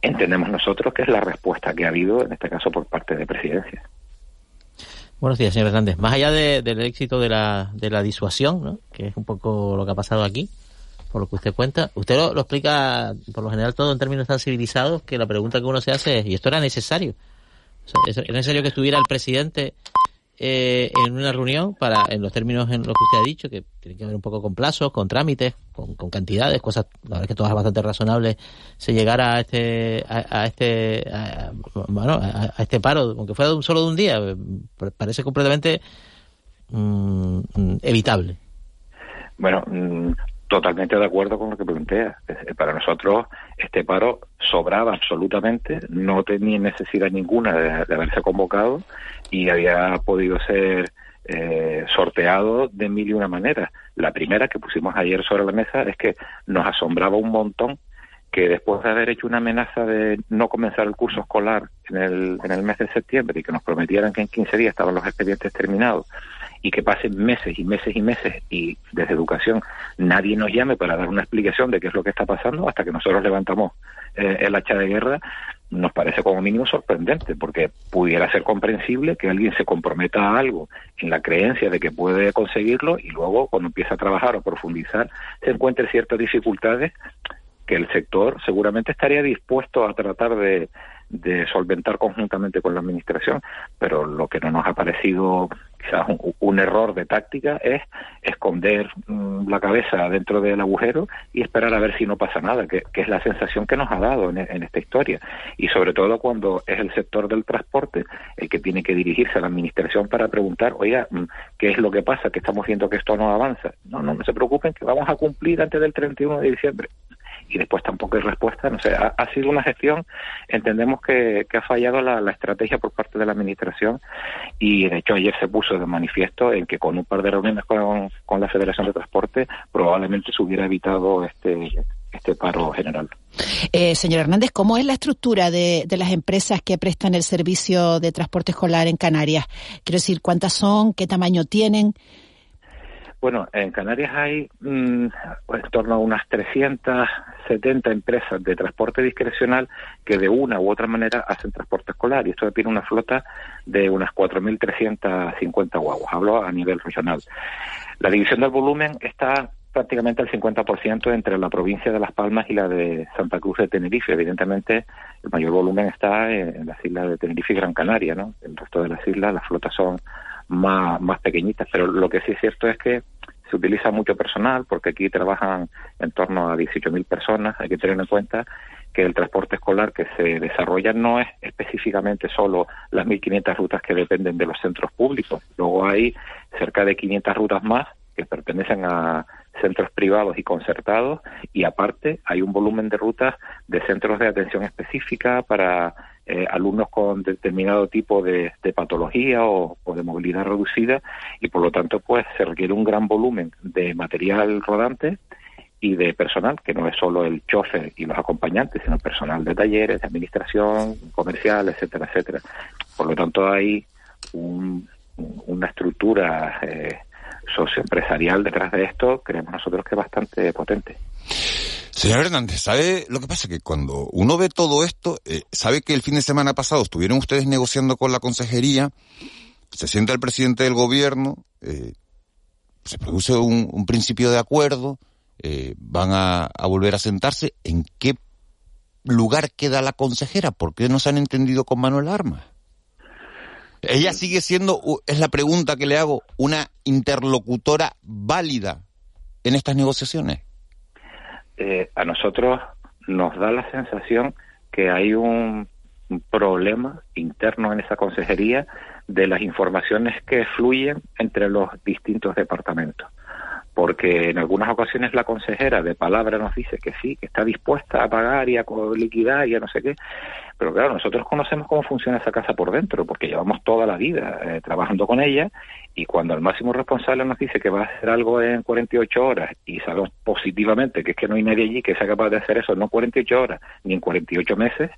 entendemos nosotros que es la respuesta que ha habido en este caso por parte de Presidencia. Buenos días, señor Hernández. Más allá del éxito de la, de la disuasión, ¿no? que es un poco lo que ha pasado aquí, por lo que usted cuenta. Usted lo, explica, por lo general, todo en términos tan civilizados, que la pregunta que uno se hace es, ¿y esto era necesario? ¿Era necesario que estuviera el presidente eh, en una reunión para, en los términos en los que usted ha dicho, que tiene que ver un poco con plazos, con trámites, con, cantidades, cosas, la verdad es que todas bastante razonables, se llegara a este, a, este, bueno, a, este paro, aunque fuera un, solo de un día, parece completamente mm, evitable. Bueno, mm, totalmente de acuerdo con lo que plantea. Para nosotros este paro sobraba absolutamente, no tenía necesidad ninguna de, haberse convocado y había podido ser eh, sorteado de mil y una maneras. La primera que pusimos ayer sobre la mesa es que nos asombraba un montón que después de haber hecho una amenaza de no comenzar el curso escolar en el, en el mes de septiembre y que nos prometieran que en 15 días estaban los expedientes terminados y que pasen meses y meses y meses y desde educación nadie nos llame para dar una explicación de qué es lo que está pasando hasta que nosotros levantamos eh, el hacha de guerra, nos parece como mínimo sorprendente, porque pudiera ser comprensible que alguien se comprometa a algo en la creencia de que puede conseguirlo y luego cuando empieza a trabajar o profundizar se encuentre ciertas dificultades que el sector seguramente estaría dispuesto a tratar de, de solventar conjuntamente con la administración, pero lo que no nos ha parecido quizás un, error de táctica es esconder mm, la cabeza dentro del agujero y esperar a ver si no pasa nada, que, es la sensación que nos ha dado en, en, esta historia. Y sobre todo cuando es el sector del transporte el que tiene que dirigirse a la administración para preguntar, oiga, mm, ¿qué es lo que pasa? Que estamos viendo que esto no avanza. No, no se preocupen, que vamos a cumplir antes del 31 de diciembre y después tampoco hay respuesta. No sé, ha, sido una gestión, entendemos que, ha fallado la, estrategia por parte de la Administración y de hecho ayer se puso de manifiesto en que con un par de reuniones con, con la Federación de Transporte probablemente se hubiera evitado este este paro general. Eh, señor Hernández, ¿cómo es la estructura de, de, las empresas que prestan el servicio de transporte escolar en Canarias? Quiero decir, ¿cuántas son? ¿Qué tamaño tienen? Bueno, en Canarias hay mm, en torno a unas 370 empresas de transporte discrecional que de una u otra manera hacen transporte escolar y esto tiene una flota de unas 4.350 guaguas. Hablo a nivel regional. La división del volumen está prácticamente al 50% entre la provincia de Las Palmas y la de Santa Cruz de Tenerife. Evidentemente, el mayor volumen está en las islas de Tenerife y Gran Canaria, ¿no? El resto de las islas, las flotas son más, más pequeñitas, pero lo que sí es cierto es que se utiliza mucho personal porque aquí trabajan en torno a 18.000 personas. Hay que tener en cuenta que el transporte escolar que se desarrolla no es específicamente solo las 1.500 rutas que dependen de los centros públicos. Luego hay cerca de 500 rutas más que pertenecen a centros privados y concertados y aparte hay un volumen de rutas de centros de atención específica para eh, alumnos con determinado tipo de, patología o, de movilidad reducida y por lo tanto pues se requiere un gran volumen de material rodante y de personal, que no es solo el chofer y los acompañantes, sino personal de talleres, de administración, comercial, etcétera, etcétera. Por lo tanto hay una estructura eh, socioempresarial detrás de esto, creemos nosotros que es bastante potente. Señor Hernández, ¿sabe lo que pasa? Que cuando uno ve todo esto, eh, sabe que el fin de semana pasado estuvieron ustedes negociando con la consejería, se sienta el presidente del gobierno, eh, se produce un, principio de acuerdo, eh, van a, a, volver a sentarse. ¿En qué lugar queda la consejera? ¿Por qué no se han entendido con Manuel Armas? Ella sigue siendo, es la pregunta que le hago, una interlocutora válida en estas negociaciones. Eh, a nosotros nos da la sensación que hay un problema interno en esa consejería de las informaciones que fluyen entre los distintos departamentos porque en algunas ocasiones la consejera de palabra nos dice que sí, que está dispuesta a pagar y a liquidar y a no sé qué, pero claro, nosotros conocemos cómo funciona esa casa por dentro, porque llevamos toda la vida eh, trabajando con ella y cuando el máximo responsable nos dice que va a hacer algo en 48 horas y sabemos positivamente que es que no hay nadie allí que sea capaz de hacer eso no en 48 horas ni en 48 meses,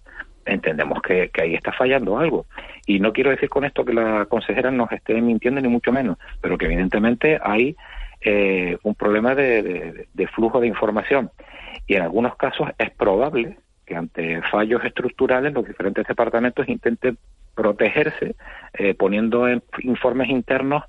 entendemos que, que, ahí está fallando algo. Y no quiero decir con esto que la consejera nos esté mintiendo ni mucho menos, pero que evidentemente hay eh, un problema de, flujo de información. Y en algunos casos es probable que ante fallos estructurales los diferentes departamentos intenten protegerse eh, poniendo en informes internos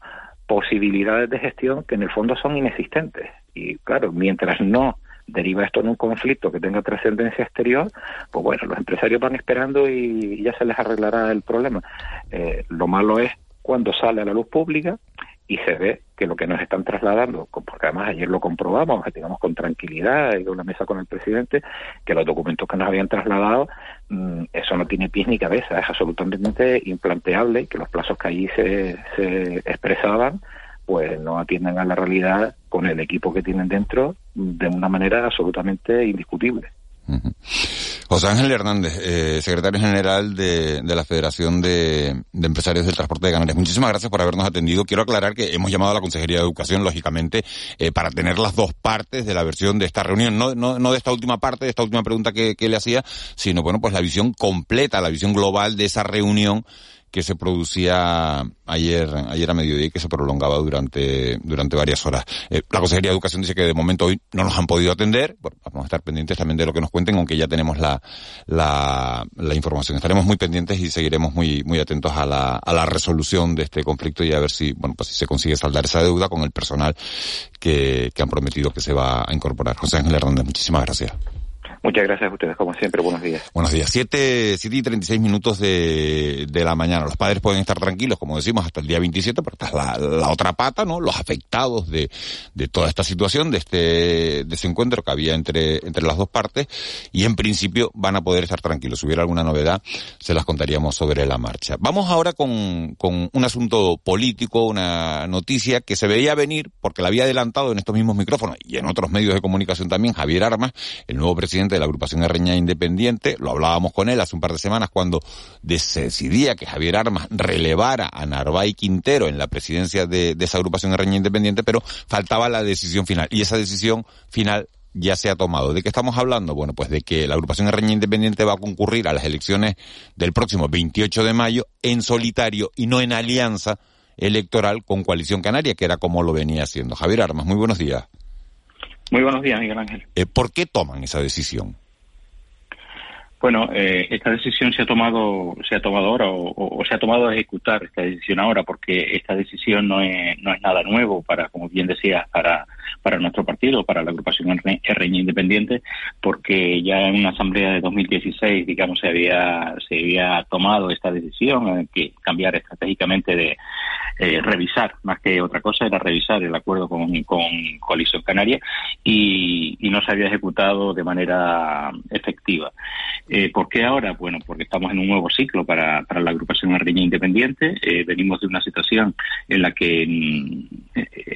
posibilidades de gestión que en el fondo son inexistentes. Y claro, mientras no deriva esto en un conflicto que tenga trascendencia exterior, pues bueno, los empresarios van esperando y ya se les arreglará el problema. Eh, lo malo es cuando sale a la luz pública y se ve que lo que nos están trasladando, porque además ayer lo comprobamos, digamos con tranquilidad, y una mesa con el presidente, que los documentos que nos habían trasladado, mm, eso no tiene pies ni cabeza, es absolutamente implanteable que los plazos que allí se, se expresaban, pues no atienden a la realidad con el equipo que tienen dentro de una manera absolutamente indiscutible. José Ángel Hernández, eh, secretario general de, la Federación de, Empresarios del Transporte de Canarias. Muchísimas gracias por habernos atendido. Quiero aclarar que hemos llamado a la Consejería de Educación, lógicamente, eh, para tener las dos partes de la versión de esta reunión. No, no, no de esta última parte, de esta última pregunta que, que le hacía, sino, bueno, pues la visión completa, la visión global de esa reunión que se producía ayer, ayer a mediodía y que se prolongaba durante, durante varias horas. Eh, la Consejería de Educación dice que de momento hoy no nos han podido atender. Bueno, vamos a estar pendientes también de lo que nos cuenten, aunque ya tenemos la, la, la información. Estaremos muy pendientes y seguiremos muy, muy atentos a la, a la resolución de este conflicto y a ver si, bueno, pues si se consigue saldar esa deuda con el personal que, que han prometido que se va a incorporar. José Ángel Hernández, muchísimas gracias. Muchas gracias a ustedes, como siempre. Buenos días. Buenos días. Siete, siete y treinta y seis minutos de, de la mañana. Los padres pueden estar tranquilos, como decimos, hasta el día 27, porque esta es la, la otra pata, ¿no? Los afectados de, de toda esta situación, de este desencuentro que había entre, entre las dos partes, y en principio van a poder estar tranquilos. Si hubiera alguna novedad, se las contaríamos sobre la marcha. Vamos ahora con, con un asunto político, una noticia que se veía venir, porque la había adelantado en estos mismos micrófonos y en otros medios de comunicación también, Javier Armas, el nuevo presidente de la agrupación Reña Independiente, lo hablábamos con él hace un par de semanas cuando decidía que Javier Armas relevara a Narváez Quintero en la presidencia de, esa agrupación Reña Independiente, pero faltaba la decisión final. Y esa decisión final ya se ha tomado. ¿De qué estamos hablando? Bueno, pues de que la agrupación Reña Independiente va a concurrir a las elecciones del próximo 28 de mayo en solitario y no en alianza electoral con Coalición Canaria, que era como lo venía haciendo. Javier Armas, muy buenos días. Muy buenos días, Miguel Ángel. Eh, ¿Por qué toman esa decisión? Bueno, eh, esta decisión se ha tomado, se ha tomado ahora o, se ha tomado a ejecutar esta decisión ahora porque esta decisión no es, no es nada nuevo para, como bien decías, para, para nuestro partido, para la agrupación RN Independiente, porque ya en una asamblea de 2016, digamos, se había, se había tomado esta decisión, eh, que cambiar estratégicamente de, eh, revisar, más que otra cosa, era revisar el acuerdo con, con Coalición Canaria y, no se había ejecutado de manera efectiva. Eh, ¿Por qué ahora? Bueno, porque estamos en un nuevo ciclo para, para la agrupación Arriña Independiente. Eh, venimos de una situación en la que mm,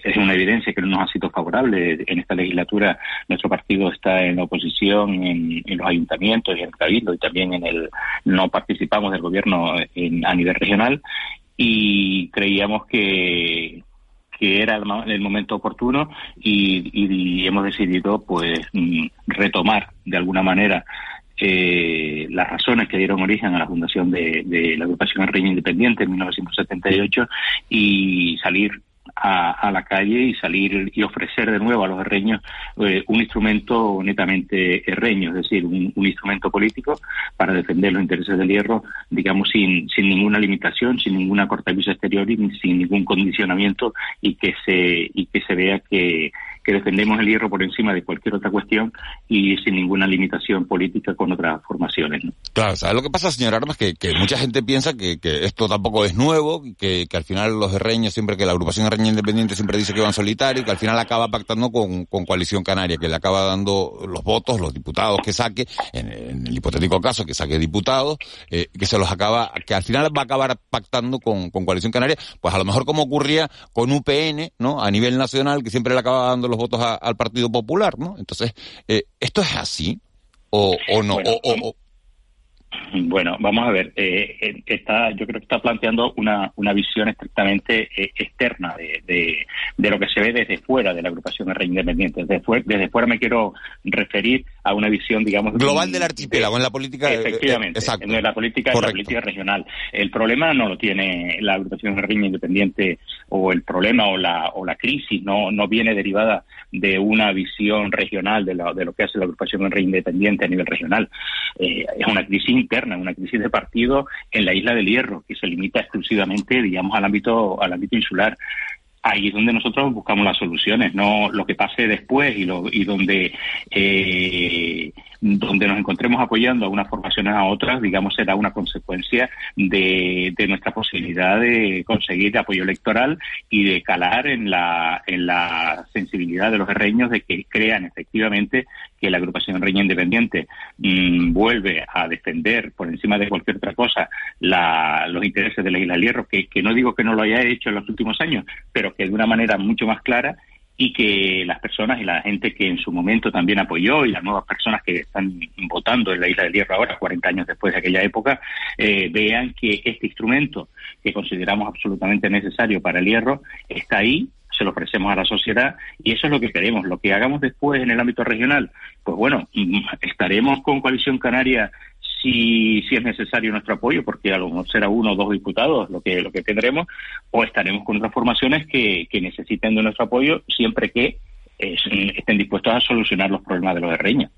es una evidencia que no nos ha sido favorable. En esta legislatura nuestro partido está en oposición en, los ayuntamientos y en el cabildo y también en el no participamos del gobierno a nivel regional y creíamos que, que era el, momento oportuno y, hemos decidido pues mm, retomar de alguna manera eh, las razones que dieron origen a la fundación de, la agrupación El Reino Independiente en 1978 y salir a, la calle y salir y ofrecer de nuevo a los herreños eh, un instrumento netamente herreño, es decir, un, instrumento político para defender los intereses del hierro, digamos, sin, sin ninguna limitación, sin ninguna cortavisa exterior y sin ningún condicionamiento y que se, y que se vea que, que defendemos el hierro por encima de cualquier otra cuestión y sin ninguna limitación política con otras formaciones. Claro, ¿sabes lo que pasa, señor Armas? Que, mucha gente piensa que, esto tampoco es nuevo, que, que al final los herreños, siempre que la agrupación herreña independiente siempre dice que van solitarios, que al final acaba pactando con, con Coalición Canaria, que le acaba dando los votos, los diputados que saque, en, el hipotético caso que saque diputados, eh, que se los acaba, que al final va a acabar pactando con, con Coalición Canaria, pues a lo mejor como ocurría con UPN, ¿no? A nivel nacional, que siempre le acaba dando los votos al Partido Popular, ¿no? Entonces, eh, ¿esto es así o, o no? o, bueno, vamos a ver. Eh, eh, está, yo creo que está planteando una, una visión estrictamente eh, externa de, de, lo que se ve desde fuera de la agrupación R independiente. Desde, desde fuera me quiero referir a una visión, digamos, global del archipiélago en la política. Efectivamente, en la política, en la política regional. El problema no lo tiene la agrupación R independiente o el problema o la o la crisis no no viene derivada de una visión regional de, de lo que hace la agrupación R independiente a nivel regional. es una crisis interna, una crisis de partido en la isla del Hierro, que se limita exclusivamente, digamos, al ámbito, al ámbito insular ahí es donde nosotros buscamos las soluciones, no lo que pase después y, lo, y donde eh, donde nos encontremos apoyando a unas formaciones a otras, digamos, será una consecuencia de, de nuestra posibilidad de conseguir apoyo electoral y de calar en la, en la sensibilidad de los herreños de que crean efectivamente que la agrupación reña independiente mm, vuelve a defender por encima de cualquier otra cosa la, los intereses de la isla Hierro, que, que no digo que no lo haya hecho en los últimos años, pero que de una manera mucho más clara y que las personas y la gente que en su momento también apoyó y las nuevas personas que están votando en la Isla del Hierro ahora, 40 años después de aquella época, eh, vean que este instrumento que consideramos absolutamente necesario para el hierro está ahí, se lo ofrecemos a la sociedad y eso es lo que queremos. Lo que hagamos después en el ámbito regional, pues bueno, mm, estaremos con Coalición Canaria si, si es necesario nuestro apoyo, porque a lo mejor será uno o dos diputados lo que, lo que tendremos, o estaremos con otras formaciones que, que necesiten de nuestro apoyo siempre que eh, estén dispuestos a solucionar los problemas de los herreños.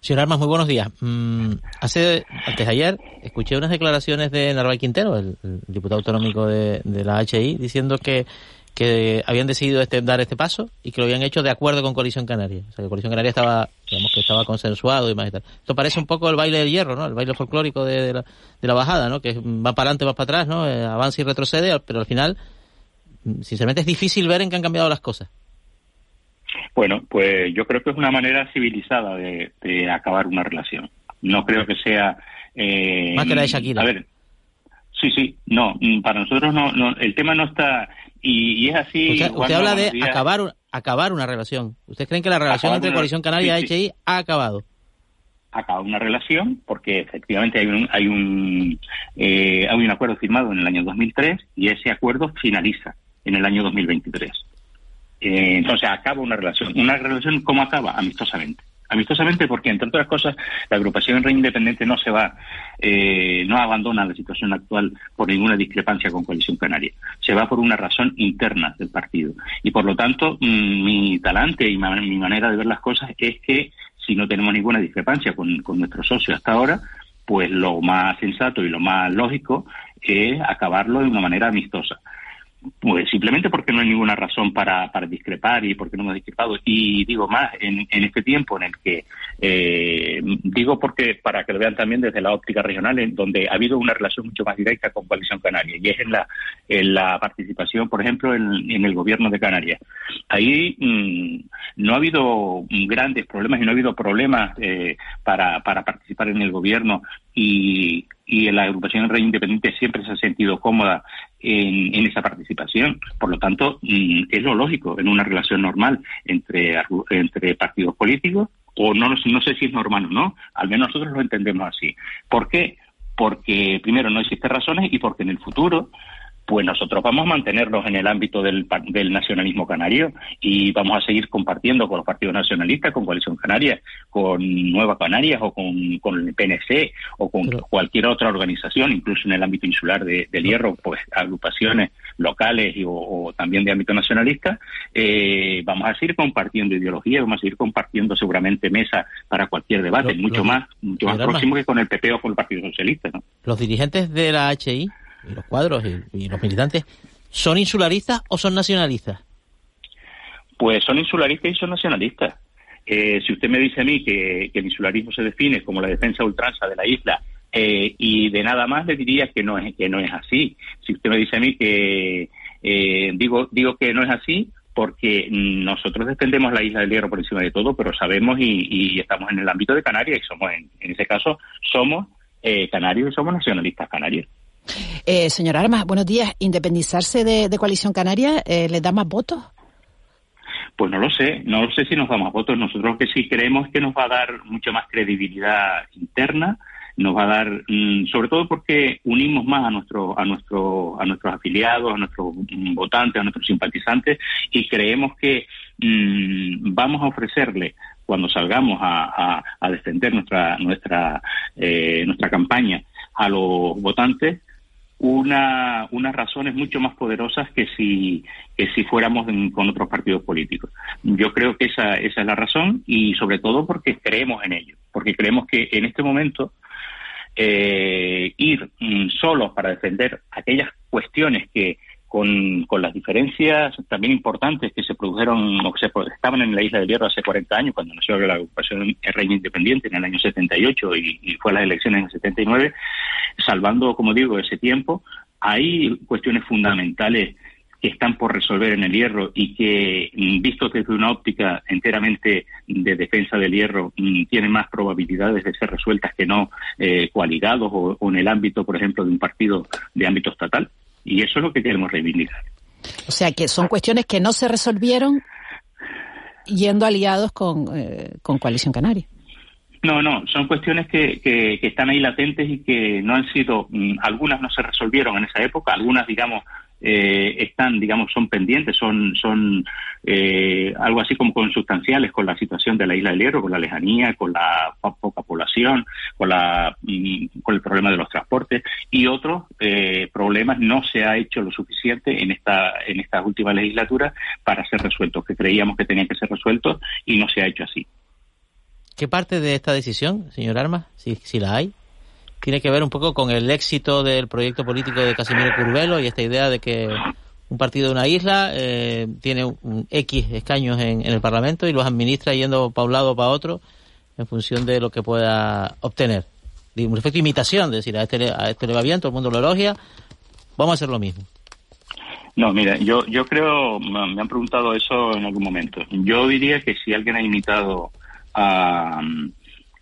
Señor Armas, muy buenos días. Mm, hace, antes de ayer, escuché unas declaraciones de Narváez Quintero, el, diputado autonómico de, de la HI, diciendo que que habían decidido este, dar este paso y que lo habían hecho de acuerdo con Coalición Canaria. O sea, que Coalición Canaria estaba, digamos que estaba consensuado y más y tal. Esto parece un poco el baile del hierro, ¿no? El baile folclórico de, la, de la, bajada, ¿no? Que va para adelante, va para atrás, ¿no? Eh, avanza y retrocede, pero al final, sinceramente, es difícil ver en qué han cambiado las cosas. Bueno, pues yo creo que es una manera civilizada de, acabar una relación. No creo que sea... Eh, más que la de Shakira. A ver, sí, sí, no, para nosotros no, no el tema no está y, es así. Usted, habla de acabar, acabar una relación. ¿Ustedes creen que la relación entre Coalición Canaria y HI ha acabado? acaba una relación porque efectivamente hay un hay un eh, hay un acuerdo firmado en el año 2003 y ese acuerdo finaliza en el año 2023 eh, entonces acaba una relación una relación cómo acaba amistosamente amistosamente porque, entre otras cosas, la agrupación Rey Independiente no se va, eh, no abandona la situación actual por ninguna discrepancia con Coalición Canaria. Se va por una razón interna del partido. Y, por lo tanto, mm, mi talante y mi manera de ver las cosas es que, si no tenemos ninguna discrepancia con, con nuestro socio hasta ahora, pues lo más sensato y lo más lógico es acabarlo de una manera amistosa. Pues simplemente porque no hay ninguna razón para, para discrepar y porque no hemos discrepado. Y digo más, en, en este tiempo en el que, eh, digo porque para que lo vean también desde la óptica regional, en donde ha habido una relación mucho más directa con Coalición Canaria, y es en la, en la participación, por ejemplo, en, en el gobierno de Canarias. Ahí mm, no ha habido grandes problemas y no ha habido problemas eh, para, para participar en el gobierno y, y la agrupación Rey Independiente siempre se ha sentido cómoda en, en esa participación. Por lo tanto, mm, es lo lógico en una relación normal entre, entre partidos políticos, o no, no sé si es normal o no, al menos nosotros lo entendemos así. ¿Por qué? Porque primero no existen razones y porque en el futuro pues nosotros vamos a mantenernos en el ámbito del, del, nacionalismo canario y vamos a seguir compartiendo con los partidos nacionalistas, con Coalición Canaria, con Nueva Canarias o con, con el PNC o con cualquier otra organización, incluso en el ámbito insular de, del Hierro, pues agrupaciones locales y, o, también de ámbito nacionalista, eh, vamos a seguir compartiendo ideología, vamos a seguir compartiendo seguramente mesa para cualquier debate, mucho más mucho más próximo que con el PP o con el Partido Socialista. ¿no? Los dirigentes de la HI y los cuadros y, los militantes, ¿son insularistas o son nacionalistas? Pues son insularistas y son nacionalistas. Eh, si usted me dice a mí que, el insularismo se define como la defensa ultranza de la isla eh, y de nada más, le diría que no es que no es así. Si usted me dice a mí que eh, digo digo que no es así porque nosotros defendemos la isla del Hierro por encima de todo, pero sabemos y, estamos en el ámbito de Canarias y somos en, en ese caso somos canarios y somos nacionalistas canarios. Eh, señora Armas, buenos días. ¿Independizarse de, Coalición Canaria eh, le da más votos? Pues no lo sé, no sé si nos da más votos. Nosotros que sí creemos que nos va a dar mucha más credibilidad interna, nos va a dar, mm, sobre todo porque unimos más a nuestro, a nuestro, a nuestros afiliados, a nuestros votantes, a nuestros simpatizantes y creemos que mm, vamos a ofrecerle cuando salgamos a, defender nuestra nuestra eh, nuestra campaña a los votantes una, unas razones mucho más poderosas que si, que si fuéramos con otros partidos políticos. Yo creo que esa, esa es la razón y sobre todo porque creemos en ello, porque creemos que en este momento eh, ir mm, solos para defender aquellas cuestiones que con, con, las diferencias también importantes que se produjeron o que se estaban en la isla del Hierro hace 40 años, cuando nació la ocupación el Reino Independiente en el año 78 y, y fue a las elecciones en el 79, salvando, como digo, ese tiempo, hay cuestiones fundamentales que están por resolver en el hierro y que, mm, visto desde una óptica enteramente de defensa del hierro, mm, tienen más probabilidades de ser resueltas que no eh, coaligados o, o, en el ámbito, por ejemplo, de un partido de ámbito estatal. Y eso es lo que queremos reivindicar. O sea, que son cuestiones que no se resolvieron yendo aliados con, eh, con Coalición Canaria. No, no, son cuestiones que, que, están ahí latentes y que no han sido, mm, algunas no se resolvieron en esa época, algunas, digamos, eh, están, digamos, son pendientes, son, son eh, algo así como consustanciales con la situación de la isla del Hierro, con la lejanía, con la poca población, con, la, mm, con el problema de los transportes y otros eh, problemas no se ha hecho lo suficiente en esta en esta última legislatura para ser resueltos, que creíamos que tenían que ser resueltos y no se ha hecho así. ¿Qué parte de esta decisión, señor Armas, si, si la hay, tiene que ver un poco con el éxito del proyecto político de Casimiro Curvelo y esta idea de que un partido de una isla eh, tiene un X escaños en, el Parlamento y los administra yendo para un lado o para otro en función de lo que pueda obtener. Un efecto de imitación, es decir, a este, a este le va bien, todo el mundo lo elogia, vamos a hacer lo mismo. No, mira, yo, yo creo, me han preguntado eso en algún momento. Yo diría que si alguien ha imitado a,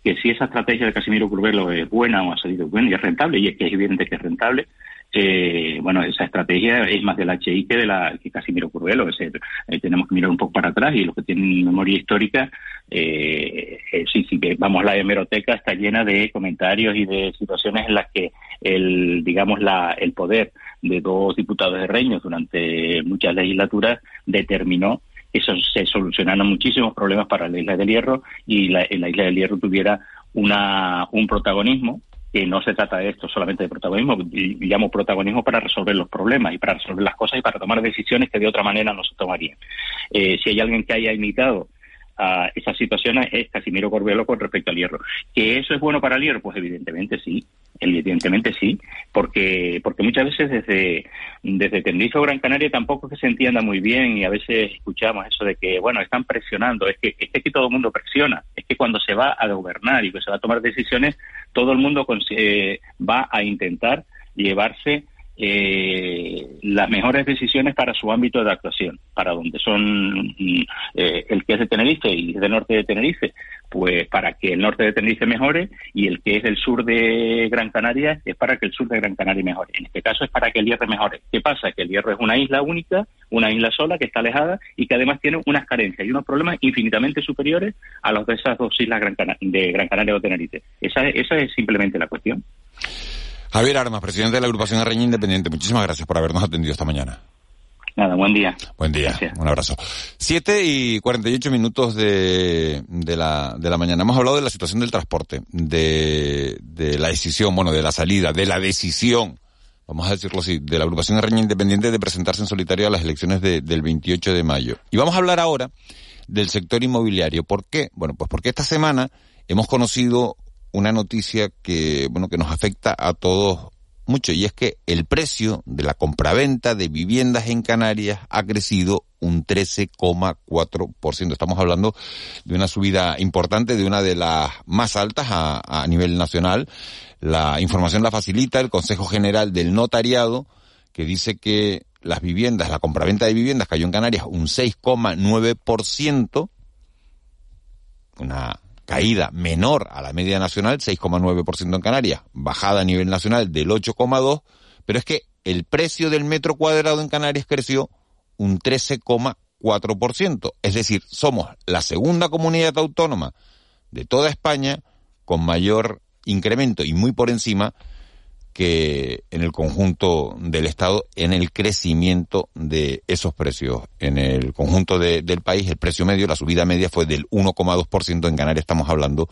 que si esa estrategia de Casimiro Curvelo es buena o ha salido buena y es rentable, y es que es evidente que es rentable, eh, bueno, esa estrategia es más del HI que de la que Casimiro Curvelo. Es decir, eh, tenemos que mirar un poco para atrás y los que tienen memoria histórica, eh, eh sí, sí, vamos, la hemeroteca está llena de comentarios y de situaciones en las que el, digamos, la, el poder de dos diputados de Reños durante muchas legislaturas determinó eso se solucionaron muchísimos problemas para la isla del Hierro y la, la isla del Hierro tuviera una, un protagonismo que no se trata de esto solamente de protagonismo, llamo protagonismo para resolver los problemas y para resolver las cosas y para tomar decisiones que de otra manera no se tomarían. Eh, si hay alguien que haya imitado a esas situaciones es Casimiro Corbelo con respecto al hierro. ¿Que eso es bueno para el hierro? Pues evidentemente sí, evidentemente sí, porque porque muchas veces desde, desde Tenerife o Gran Canaria tampoco que se entienda muy bien y a veces escuchamos eso de que, bueno, están presionando, es que, es que aquí todo el mundo presiona, es que cuando se va a gobernar y que se va a tomar decisiones, todo el mundo eh, va a intentar llevarse eh, las mejores decisiones para su ámbito de actuación, para donde son mm, eh, el que es de Tenerife y es del norte de Tenerife, pues para que el norte de Tenerife mejore y el que es del sur de Gran Canaria es para que el sur de Gran Canaria mejore. En este caso es para que el hierro mejore. ¿Qué pasa? Que el hierro es una isla única, una isla sola que está alejada y que además tiene unas carencias y unos problemas infinitamente superiores a los de esas dos islas Gran de Gran Canaria o Tenerife. Esa, esa es simplemente la cuestión. Javier Armas, presidente de la agrupación Arreña Independiente, muchísimas gracias por habernos atendido esta mañana. Nada, buen día. Buen día, un abrazo. Siete y cuarenta y ocho minutos de, de, la, de la mañana. Hemos hablado de la situación del transporte, de, de la decisión, bueno, de la salida, de la decisión, vamos a decirlo así, de la agrupación Reña Independiente de presentarse en solitario a las elecciones de, del 28 de mayo. Y vamos a hablar ahora del sector inmobiliario. ¿Por qué? Bueno, pues porque esta semana hemos conocido una noticia que, bueno, que nos afecta a todos mucho y es que el precio de la compraventa de viviendas en Canarias ha crecido un 13,4%. Estamos hablando de una subida importante, de una de las más altas a, nivel nacional. La información la facilita el Consejo General del Notariado, que dice que las viviendas, la compraventa de viviendas cayó en Canarias un 6,9%, una caída menor a la media nacional, 6,9% en Canarias, bajada a nivel nacional del 8,2%, pero es que el precio del metro cuadrado en Canarias creció un 13,4%. Es decir, somos la segunda comunidad autónoma de toda España con mayor incremento y muy por encima que en el conjunto del Estado en el crecimiento de esos precios. En el conjunto de, del país, el precio medio, la subida media fue del 1,2%. En Canarias estamos hablando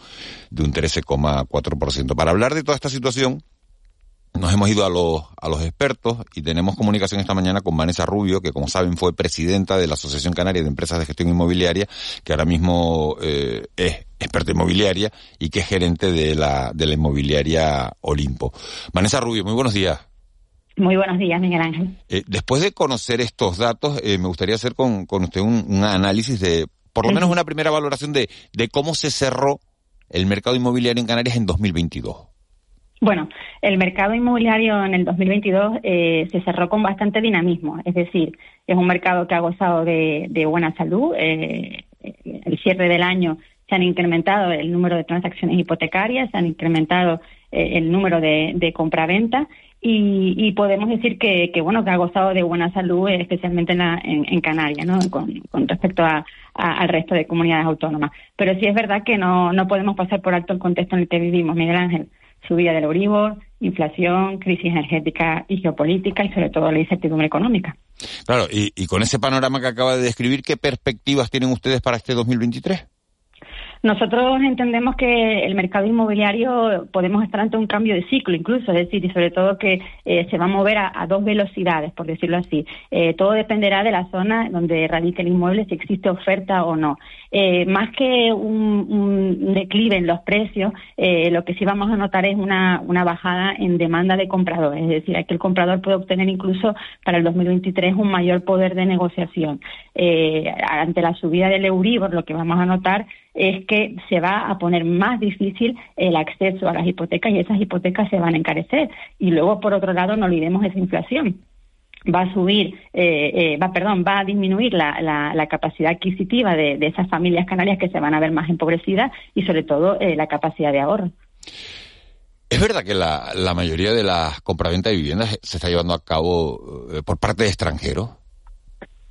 de un 13,4%. Para hablar de toda esta situación, nos hemos ido a los, a los expertos y tenemos comunicación esta mañana con Vanessa Rubio, que como saben fue presidenta de la Asociación Canaria de Empresas de Gestión Inmobiliaria, que ahora mismo eh, es experta inmobiliaria y que es gerente de la, de la inmobiliaria Olimpo. Vanessa Rubio, muy buenos días. Muy buenos días, Miguel Ángel. Eh, después de conocer estos datos, eh, me gustaría hacer con, con usted un, un, análisis de, por lo menos una primera valoración de, de cómo se cerró el mercado inmobiliario en Canarias en 2022. Bueno, el mercado inmobiliario en el 2022 eh, se cerró con bastante dinamismo, es decir, es un mercado que ha gozado de, de buena salud. Eh, el cierre del año se han incrementado el número de transacciones hipotecarias, se han incrementado eh, el número de, de compraventa y, podemos decir que, bueno que ha gozado de buena salud, especialmente en, la, en, Canarias, ¿no? Con, con respecto a, al resto de comunidades autónomas. Pero sí es verdad que no, no podemos pasar por alto el contexto en el que vivimos, Miguel Ángel subida del Euribor, inflación, crisis energética y geopolítica y sobre todo la incertidumbre económica. Claro, y, y con ese panorama que acaba de describir, ¿qué perspectivas tienen ustedes para este 2023? Nosotros entendemos que el mercado inmobiliario podemos estar ante un cambio de ciclo incluso, es decir, y sobre todo que eh, se va a mover a, a, dos velocidades, por decirlo así. Eh, todo dependerá de la zona donde radique el inmueble, si existe oferta o no. Eh, más que un, un, declive en los precios, eh, lo que sí vamos a notar es una, una bajada en demanda de compradores, es decir, que el comprador puede obtener incluso para el 2023 un mayor poder de negociación. Eh, ante la subida del Euribor, lo que vamos a notar es que se va a poner más difícil el acceso a las hipotecas y esas hipotecas se van a encarecer. Y luego, por otro lado, no olvidemos esa inflación va a subir, eh, eh, va, perdón, va a disminuir la, la, la capacidad adquisitiva de, esas familias canarias que se van a ver más empobrecidas y sobre todo eh, la capacidad de ahorro. ¿Es verdad que la, la mayoría de las compraventas de viviendas se está llevando a cabo eh, por parte de extranjeros?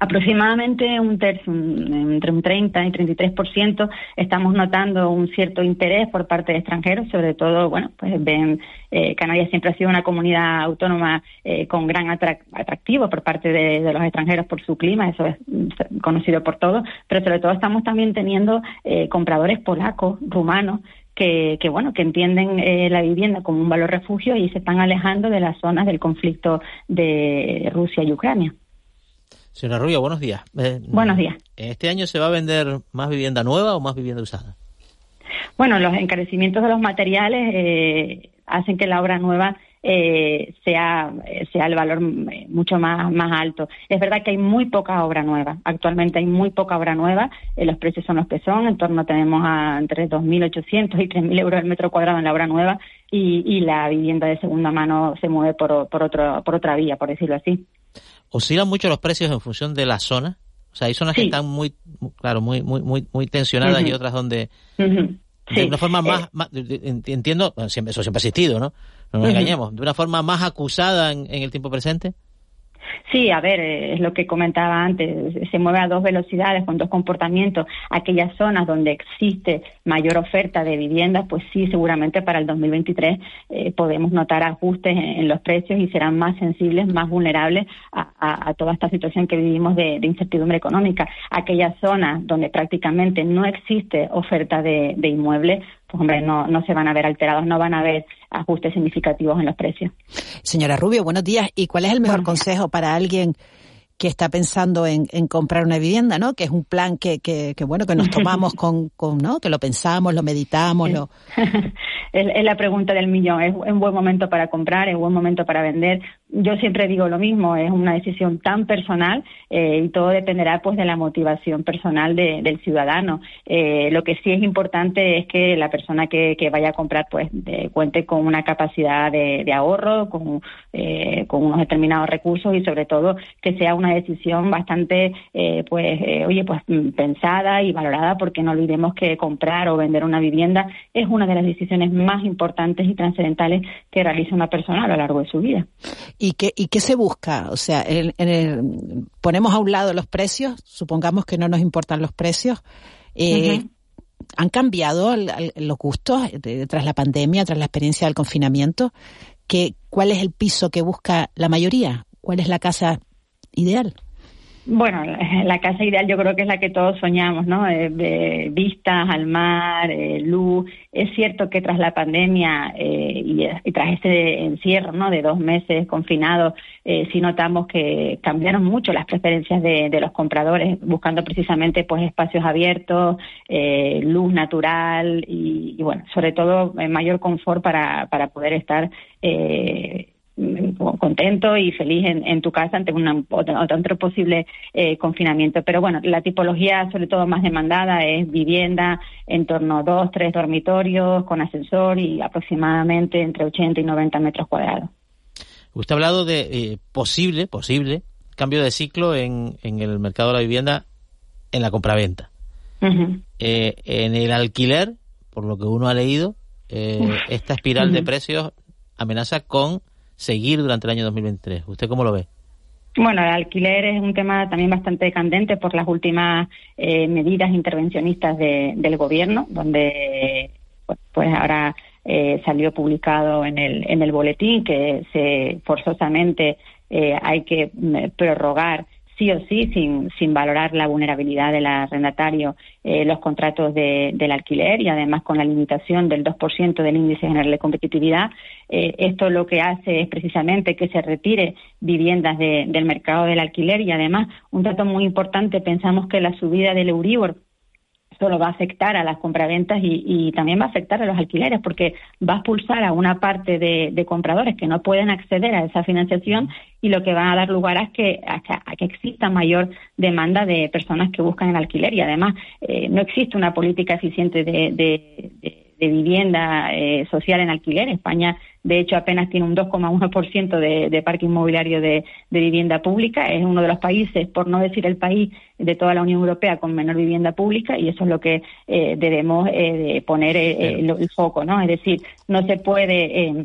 Aproximadamente un tercio, entre un 30 y 33%, estamos notando un cierto interés por parte de extranjeros, sobre todo, bueno, pues ven, eh, Canarias siempre ha sido una comunidad autónoma eh, con gran atractivo por parte de, de, los extranjeros por su clima, eso es conocido por todos, pero sobre todo estamos también teniendo eh, compradores polacos, rumanos, que, que, bueno que entienden eh, la vivienda como un valor refugio y se están alejando de las zonas del conflicto de Rusia y Ucrania. Señora Rubio, buenos días. Eh, buenos días. ¿Este año se va a vender más vivienda nueva o más vivienda usada? Bueno, los encarecimientos de los materiales eh, hacen que la obra nueva eh, sea, sea el valor mucho más, más alto. Es verdad que hay muy poca obra nueva. Actualmente hay muy poca obra nueva. Eh, los precios son los que son. En torno tenemos a entre 2.800 y 3.000 euros el metro cuadrado en la obra nueva y, y la vivienda de segunda mano se mueve por, por, otro, por otra vía, por decirlo así oscilan mucho los precios en función de la zona. O sea, hay zonas sí. que están muy, claro, muy, muy, muy, muy tensionadas uh -huh. y otras donde uh -huh. sí. de una forma más, eh. más entiendo, siempre, eso siempre ha existido, ¿no? No nos uh -huh. engañemos, de una forma más acusada en, en el tiempo presente. Sí, a ver, eh, es lo que comentaba antes, se mueve a dos velocidades, con dos comportamientos. Aquellas zonas donde existe mayor oferta de viviendas, pues sí, seguramente para el 2023 eh, podemos notar ajustes en, los precios y serán más sensibles, más vulnerables a, toda esta situación que vivimos de, incertidumbre económica. Aquellas zonas donde prácticamente no existe oferta de, de inmuebles, pues hombre, no, no se van a ver alterados, no van a haber ajustes significativos en los precios. Señora Rubio, buenos días. ¿Y cuál es el mejor consejo para alguien que está pensando en, comprar una vivienda, ¿no? Que es un plan que, que, bueno, que nos tomamos con, con, ¿no? Que lo pensamos, lo meditamos, lo... es, la pregunta del millón. Es un buen momento para comprar, es un buen momento para vender. Yo siempre digo lo mismo, es una decisión tan personal eh, y todo dependerá pues de la motivación personal del ciudadano. Eh, lo que sí es importante es que la persona que, vaya a comprar pues cuente con una capacidad de, ahorro, con, eh, con unos determinados recursos y sobre todo que sea una decisión bastante pues oye pues pensada y valorada porque no olvidemos que comprar o vender una vivienda es una de las decisiones más importantes y trascendentales que realiza una persona a lo largo de su vida. ¿Y qué, y qué se busca? O sea, en, el, ponemos a un lado los precios, supongamos que no nos importan los precios. Eh, ¿Han cambiado los gustos tras la pandemia, tras la experiencia del confinamiento? ¿Qué, ¿Cuál es el piso que busca la mayoría? ¿Cuál es la casa ideal? Bueno, la casa ideal yo creo que es la que todos soñamos, ¿no? Eh, de, vistas al mar, eh, luz. Es cierto que tras la pandemia eh, y, tras este encierro, ¿no? De dos meses confinados, sí notamos que cambiaron mucho las preferencias de, los compradores, buscando precisamente pues espacios abiertos, luz natural y, y, bueno, sobre todo mayor confort para, para poder estar contento y feliz en, tu casa ante una, otro posible eh, confinamiento. Pero bueno, la tipología sobre todo más demandada es vivienda en torno a dos, tres dormitorios con ascensor y aproximadamente entre 80 y 90 metros cuadrados. Usted ha hablado de eh, posible, posible cambio de ciclo en, en el mercado de la vivienda en la compraventa. Eh, en el alquiler, por lo que uno ha leído, esta espiral de precios amenaza con seguir durante el año 2023. ¿Usted cómo lo ve? Bueno, el alquiler es un tema también bastante candente por las últimas eh, medidas intervencionistas del gobierno, donde pues, pues ahora eh, salió publicado en el, en el boletín que se forzosamente eh, hay que mm, prorrogar sí o sí, sin, sin valorar la vulnerabilidad del arrendatario, eh, los contratos de, del alquiler y además con la limitación del 2% del índice general de competitividad. Eh, esto lo que hace es precisamente que se retire viviendas del mercado del alquiler y además, un dato muy importante, pensamos que la subida del Euribor solo va a afectar a las compraventas y, también va a afectar a los alquileres porque va a expulsar a una parte de, compradores que no pueden acceder a esa financiación y lo que va a dar lugar a que, a, que exista mayor demanda de personas que buscan el alquiler y además eh, no existe una política eficiente de de vivienda eh, social en alquiler. España, de hecho, apenas tiene un 2,1% de, de parque inmobiliario de, vivienda pública. Es uno de los países, por no decir el país de toda la Unión Europea con menor vivienda pública y eso es lo que eh, debemos eh, poner el, el, foco, ¿no? Es decir, no se puede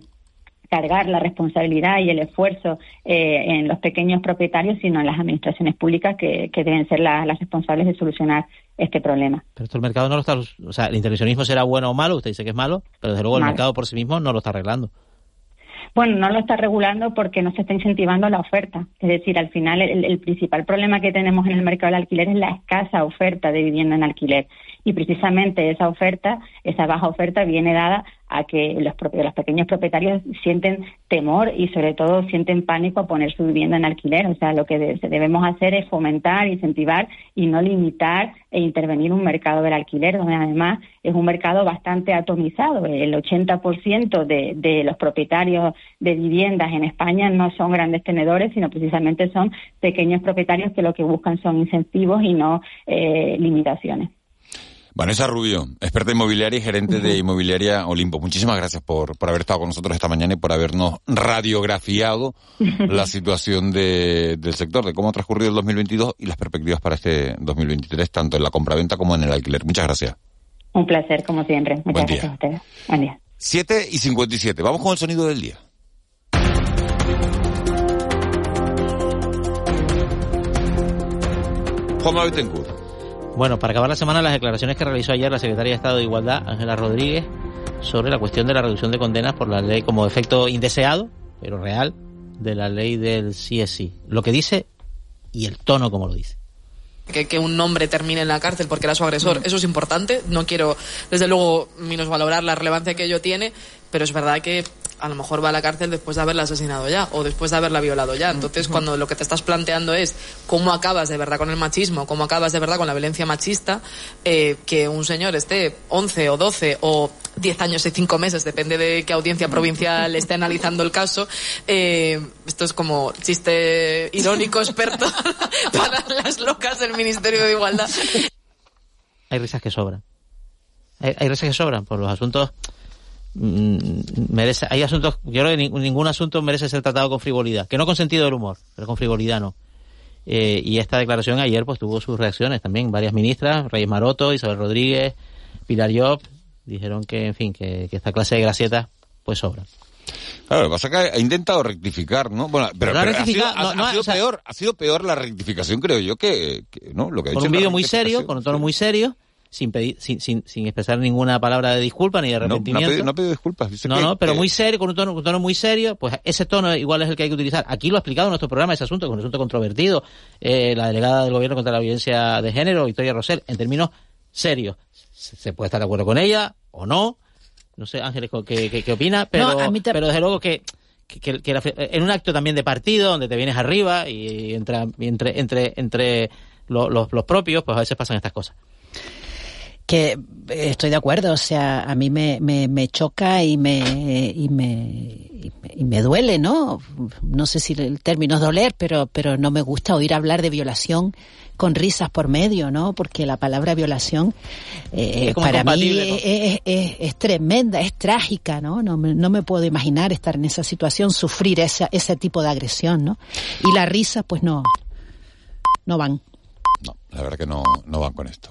cargar la responsabilidad y el esfuerzo eh, en los pequeños propietarios, sino en las administraciones públicas que, deben ser las responsables de solucionar este problema. Pero esto el mercado no lo está, o sea, el intervencionismo será bueno o malo, usted dice que es malo, pero desde luego el mercado por sí mismo no lo está arreglando. Bueno, no lo está regulando porque no se está incentivando la oferta. Es decir, al final el, el, principal problema que tenemos en el mercado del alquiler es la escasa oferta de vivienda en alquiler. Y precisamente esa oferta, esa baja oferta viene dada a que los, los pequeños propietarios sienten temor y sobre todo sienten pánico a poner su vivienda en alquiler. O sea, lo que debemos hacer es fomentar, incentivar y no limitar e intervenir un mercado del alquiler, donde además es un mercado bastante atomizado. El 80% de, de los propietarios de viviendas en España no son grandes tenedores, sino precisamente son pequeños propietarios que lo que buscan son incentivos y no eh, limitaciones. Vanessa Rubio, experta inmobiliaria y gerente de Inmobiliaria Olimpo. Muchísimas gracias por, por haber estado con nosotros esta mañana y por habernos radiografiado la situación de, del sector, de cómo ha transcurrido el 2022 y las perspectivas para este 2023, tanto en la compraventa como en el alquiler. Muchas gracias. Un placer, como siempre. Muchas Buen gracias a ustedes. Buen día. 7 y 57. Vamos con el sonido del día. Juanma Betancourt. Bueno, para acabar la semana, las declaraciones que realizó ayer la secretaria de Estado de Igualdad, Ángela Rodríguez, sobre la cuestión de la reducción de condenas por la ley como efecto indeseado, pero real, de la ley del CSI. Lo que dice y el tono como lo dice. Que, un hombre termine en la cárcel porque era su agresor. Eso es importante. No quiero, desde luego, minusvalorar la relevancia que ello tiene, pero es verdad que a lo mejor va a la cárcel después de haberla asesinado ya o después de haberla violado ya. Entonces, cuando lo que te estás planteando es cómo acabas de verdad con el machismo, cómo acabas de verdad con la violencia machista, eh, que un señor esté 11 o 12 o 10 años y 5 meses, depende de qué audiencia provincial esté analizando el caso, eh, esto es como chiste irónico, experto para las locas del Ministerio de Igualdad. Hay risas que sobran. Hay, hay risas que sobran por los asuntos merece, hay asuntos, yo creo que ningún asunto merece ser tratado con frivolidad, que no con sentido del humor, pero con frivolidad no. Eh, y esta declaración ayer pues tuvo sus reacciones también, varias ministras, Reyes Maroto, Isabel Rodríguez, Pilar Job, dijeron que, en fin, que, que esta clase de gracietas pues sobra. Claro, lo que pasa es que ha intentado rectificar, ¿no? Bueno, pero, Pero pero ha sido, rectifica- ha- no, no, ha sido o sea- peor, ha sido peor la rectificación, creo yo, que, que, ¿no? Lo que ha Con dicho un vídeo muy serio, con un tono muy serio, sin, pedir, sin, sin, sin expresar ninguna palabra de disculpa ni de No, no ha arrepentimiento. pedido, no ha pedido disculpas. Dice No, que- no, pero muy serio, con un tono, un tono muy serio, pues ese tono igual es el que hay que utilizar. Aquí lo ha explicado en nuestro programa ese asunto, que es un asunto controvertido. Eh, la delegada del gobierno contra la violencia de género, Victoria Rosell, en términos serios. Se, se puede estar de acuerdo con ella o no. No sé, Ángeles, ¿qué, qué, qué opina? Pero, No, a mí te- pero desde luego que, que, que- que la- en un acto también de partido, donde te vienes arriba y entre, y entre, entre, entre lo- los, los propios, pues a veces pasan estas cosas. Que eh, estoy de acuerdo, o sea, a mí me, me, me choca y me, y me y me- y me duele, ¿no? No sé si el término es doler, pero pero no me gusta oír hablar de violación con risas por medio, ¿no? Porque la palabra violación eh, para mí es- es tremenda, es trágica, ¿no? No me, no me puedo imaginar estar en esa situación, sufrir esa, ese tipo de agresión, ¿no? Y la risa, pues no, no van. No, la verdad que no, no van con esto.